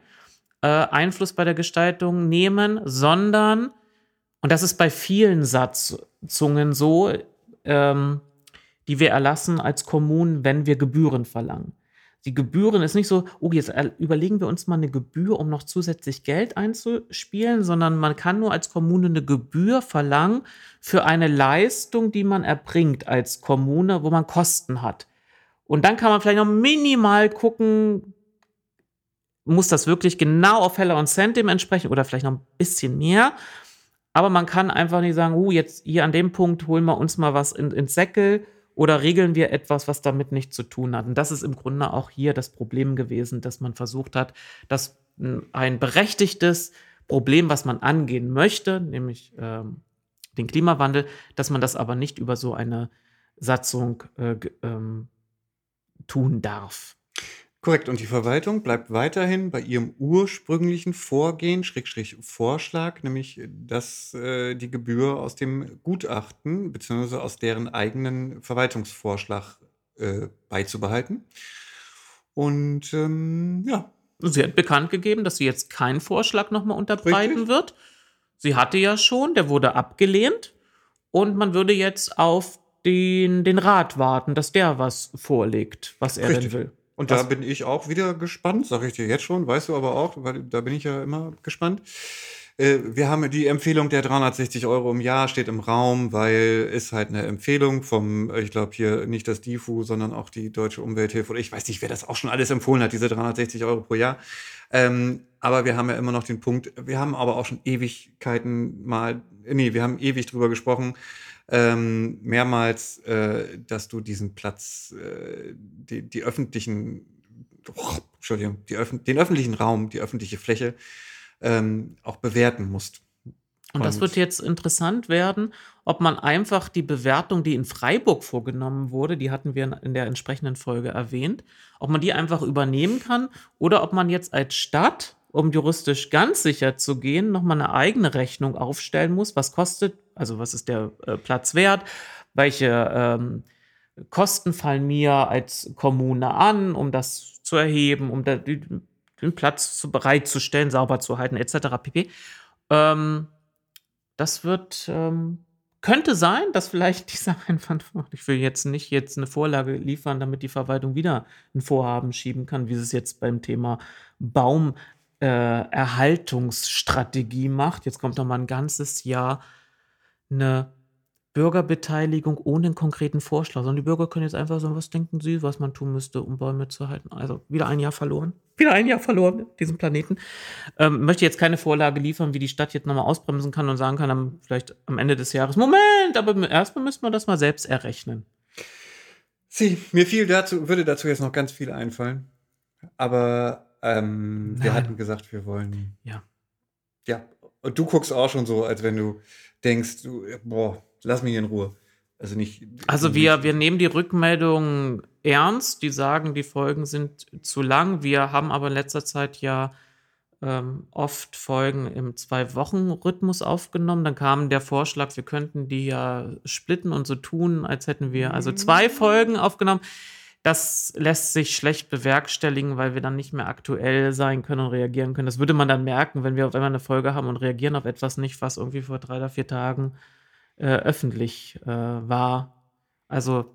Speaker 2: äh, Einfluss bei der Gestaltung nehmen, sondern, und das ist bei vielen Satzungen so, ähm, die wir erlassen als Kommunen, wenn wir Gebühren verlangen. Die Gebühren ist nicht so, oh, jetzt er- überlegen wir uns mal eine Gebühr, um noch zusätzlich Geld einzuspielen, sondern man kann nur als Kommune eine Gebühr verlangen für eine Leistung, die man erbringt als Kommune, wo man Kosten hat. Und dann kann man vielleicht noch minimal gucken, muss das wirklich genau auf Heller und Cent dem entsprechen oder vielleicht noch ein bisschen mehr. Aber man kann einfach nicht sagen, uh, jetzt hier an dem Punkt holen wir uns mal was in, ins Säckel oder regeln wir etwas, was damit nichts zu tun hat. Und das ist im Grunde auch hier das Problem gewesen, dass man versucht hat, dass ein berechtigtes Problem, was man angehen möchte, nämlich ähm, den Klimawandel, dass man das aber nicht über so eine Satzung äh, ähm, tun darf.
Speaker 1: Korrekt. Und die Verwaltung bleibt weiterhin bei ihrem ursprünglichen Vorgehen, Schrägstrich Vorschlag, nämlich, dass äh, die Gebühr aus dem Gutachten beziehungsweise aus deren eigenen Verwaltungsvorschlag äh, beizubehalten. Und ähm, ja,
Speaker 2: Sie hat bekannt gegeben, dass sie jetzt keinen Vorschlag nochmal unterbreiten
Speaker 1: Richtig.
Speaker 2: wird. Sie hatte ja schon, der wurde abgelehnt. Und man würde jetzt auf den, den Rat warten, dass der was vorlegt, was er
Speaker 1: Richtig.
Speaker 2: denn will.
Speaker 1: Und
Speaker 2: Was-
Speaker 1: da bin ich auch wieder gespannt, sage ich dir jetzt schon, weißt du aber auch, weil da bin ich ja immer gespannt. Äh, wir haben die Empfehlung der 360 Euro im Jahr steht im Raum, weil ist halt eine Empfehlung vom, ich glaube hier nicht das DIFU, sondern auch die Deutsche Umwelthilfe oder ich weiß nicht, wer das auch schon alles empfohlen hat, diese 360 Euro pro Jahr. Ähm, aber wir haben ja immer noch den Punkt, wir haben aber auch schon Ewigkeiten mal, nee, wir haben ewig drüber gesprochen, ähm, mehrmals, äh, dass du diesen Platz, äh, die, die öffentlichen, oh, Entschuldigung, die Öf den öffentlichen Raum, die öffentliche Fläche ähm, auch bewerten musst.
Speaker 2: Und das wird jetzt interessant werden, ob man einfach die Bewertung, die in Freiburg vorgenommen wurde, die hatten wir in der entsprechenden Folge erwähnt, ob man die einfach übernehmen kann oder ob man jetzt als Stadt, um juristisch ganz sicher zu gehen, nochmal eine eigene Rechnung aufstellen muss. Was kostet, also was ist der äh, Platz wert? Welche ähm, Kosten fallen mir als Kommune an, um das zu erheben, um da, den Platz zu, bereitzustellen, sauber zu halten, etc. pp. Ähm, das wird, ähm, könnte sein, dass vielleicht <laughs> dieser Einwand, ich will jetzt nicht jetzt eine Vorlage liefern, damit die Verwaltung wieder ein Vorhaben schieben kann, wie sie es jetzt beim Thema Baumerhaltungsstrategie äh, macht. Jetzt kommt noch mal ein ganzes Jahr eine Bürgerbeteiligung ohne einen konkreten Vorschlag, sondern die Bürger können jetzt einfach sagen, was denken sie, was man tun müsste, um Bäume zu halten. Also wieder ein Jahr verloren. <laughs> Wieder ein Jahr verloren, diesen Planeten. Ähm, möchte jetzt keine Vorlage liefern, wie die Stadt jetzt nochmal ausbremsen kann und sagen kann, am, vielleicht am Ende des Jahres, Moment, aber erstmal müssen wir das mal selbst errechnen.
Speaker 1: Sie, mir fiel dazu, würde dazu jetzt noch ganz viel einfallen. Aber ähm, wir hatten gesagt, wir wollen.
Speaker 2: Ja.
Speaker 1: Ja. Und du guckst auch schon so, als wenn du denkst, du, boah, lass mich in Ruhe. Also nicht.
Speaker 2: Also wir, wir nehmen die Rückmeldungen ernst, die sagen, die Folgen sind zu lang. Wir haben aber in letzter Zeit ja ähm, oft Folgen im Zwei-Wochen-Rhythmus aufgenommen. Dann kam der Vorschlag, wir könnten die ja splitten und so tun, als hätten wir also zwei Folgen aufgenommen. Das lässt sich schlecht bewerkstelligen, weil wir dann nicht mehr aktuell sein können und reagieren können. Das würde man dann merken, wenn wir, wenn wir eine Folge haben und reagieren auf etwas nicht, was irgendwie vor drei oder vier Tagen äh, öffentlich äh, war. Also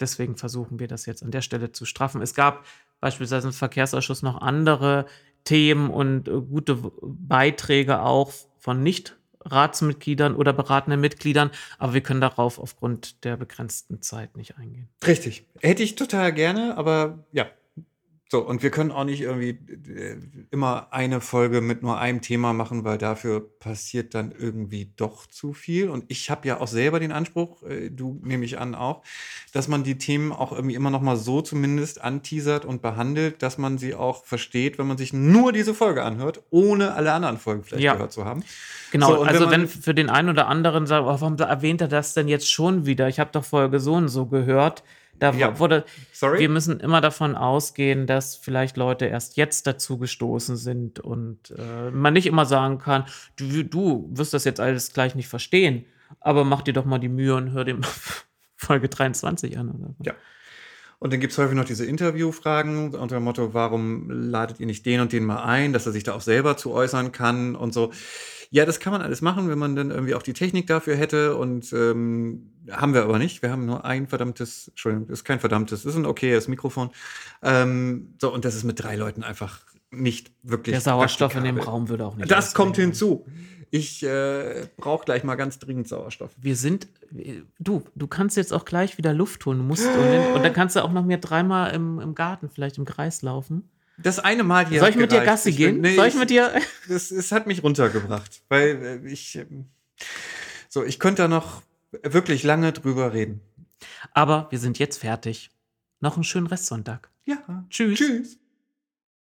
Speaker 2: deswegen versuchen wir das jetzt an der Stelle zu straffen. Es gab beispielsweise im Verkehrsausschuss noch andere Themen und äh, gute Beiträge auch von nicht Ratsmitgliedern oder beratenden Mitgliedern, aber wir können darauf aufgrund der begrenzten Zeit nicht eingehen.
Speaker 1: Richtig. Hätte ich total gerne, aber ja, so, und wir können auch nicht irgendwie äh, immer eine Folge mit nur einem Thema machen, weil dafür passiert dann irgendwie doch zu viel. Und ich habe ja auch selber den Anspruch, äh, du nehme ich an auch, dass man die Themen auch irgendwie immer noch mal so zumindest anteasert und behandelt, dass man sie auch versteht, wenn man sich nur diese Folge anhört, ohne alle anderen Folgen vielleicht ja. gehört zu haben.
Speaker 2: Genau, so, also wenn, wenn, für den einen oder anderen sagt, warum erwähnt er das denn jetzt schon wieder? Ich habe doch Folge so und so gehört da ja. wurde, Sorry? wir müssen immer davon ausgehen, dass vielleicht Leute erst jetzt dazu gestoßen sind und äh, man nicht immer sagen kann, du, du wirst das jetzt alles gleich nicht verstehen, aber mach dir doch mal die Mühe und hör dir <laughs> Folge 23 an. Oder
Speaker 1: so. Ja. Und dann gibt es häufig noch diese Interviewfragen unter dem Motto, warum ladet ihr nicht den und den mal ein, dass er sich da auch selber zu äußern kann und so. Ja, das kann man alles machen, wenn man dann irgendwie auch die Technik dafür hätte und ähm, haben wir aber nicht. Wir haben nur ein verdammtes, Entschuldigung, das ist kein verdammtes, das ist ein okayes Mikrofon. Ähm, so, und das ist mit drei Leuten einfach nicht wirklich.
Speaker 2: Der Sauerstoff in dem Raum würde auch nicht.
Speaker 1: Das kommt hinzu. Ich äh, brauche gleich mal ganz dringend Sauerstoff.
Speaker 2: Wir sind, du, du kannst jetzt auch gleich wieder Luft holen. musst, und, und dann kannst du auch noch mir dreimal im, im Garten, vielleicht im Kreis laufen.
Speaker 1: Das eine Mal
Speaker 2: hier. Soll ich mit dir Gassi gehen?
Speaker 1: nee, Soll ich, ich mit dir? Das, es hat mich runtergebracht, weil äh, ich ähm, so, ich könnte da noch wirklich lange drüber reden.
Speaker 2: Aber wir sind jetzt fertig. Noch einen schönen Restsonntag.
Speaker 1: Ja.
Speaker 2: Tschüss. Tschüss.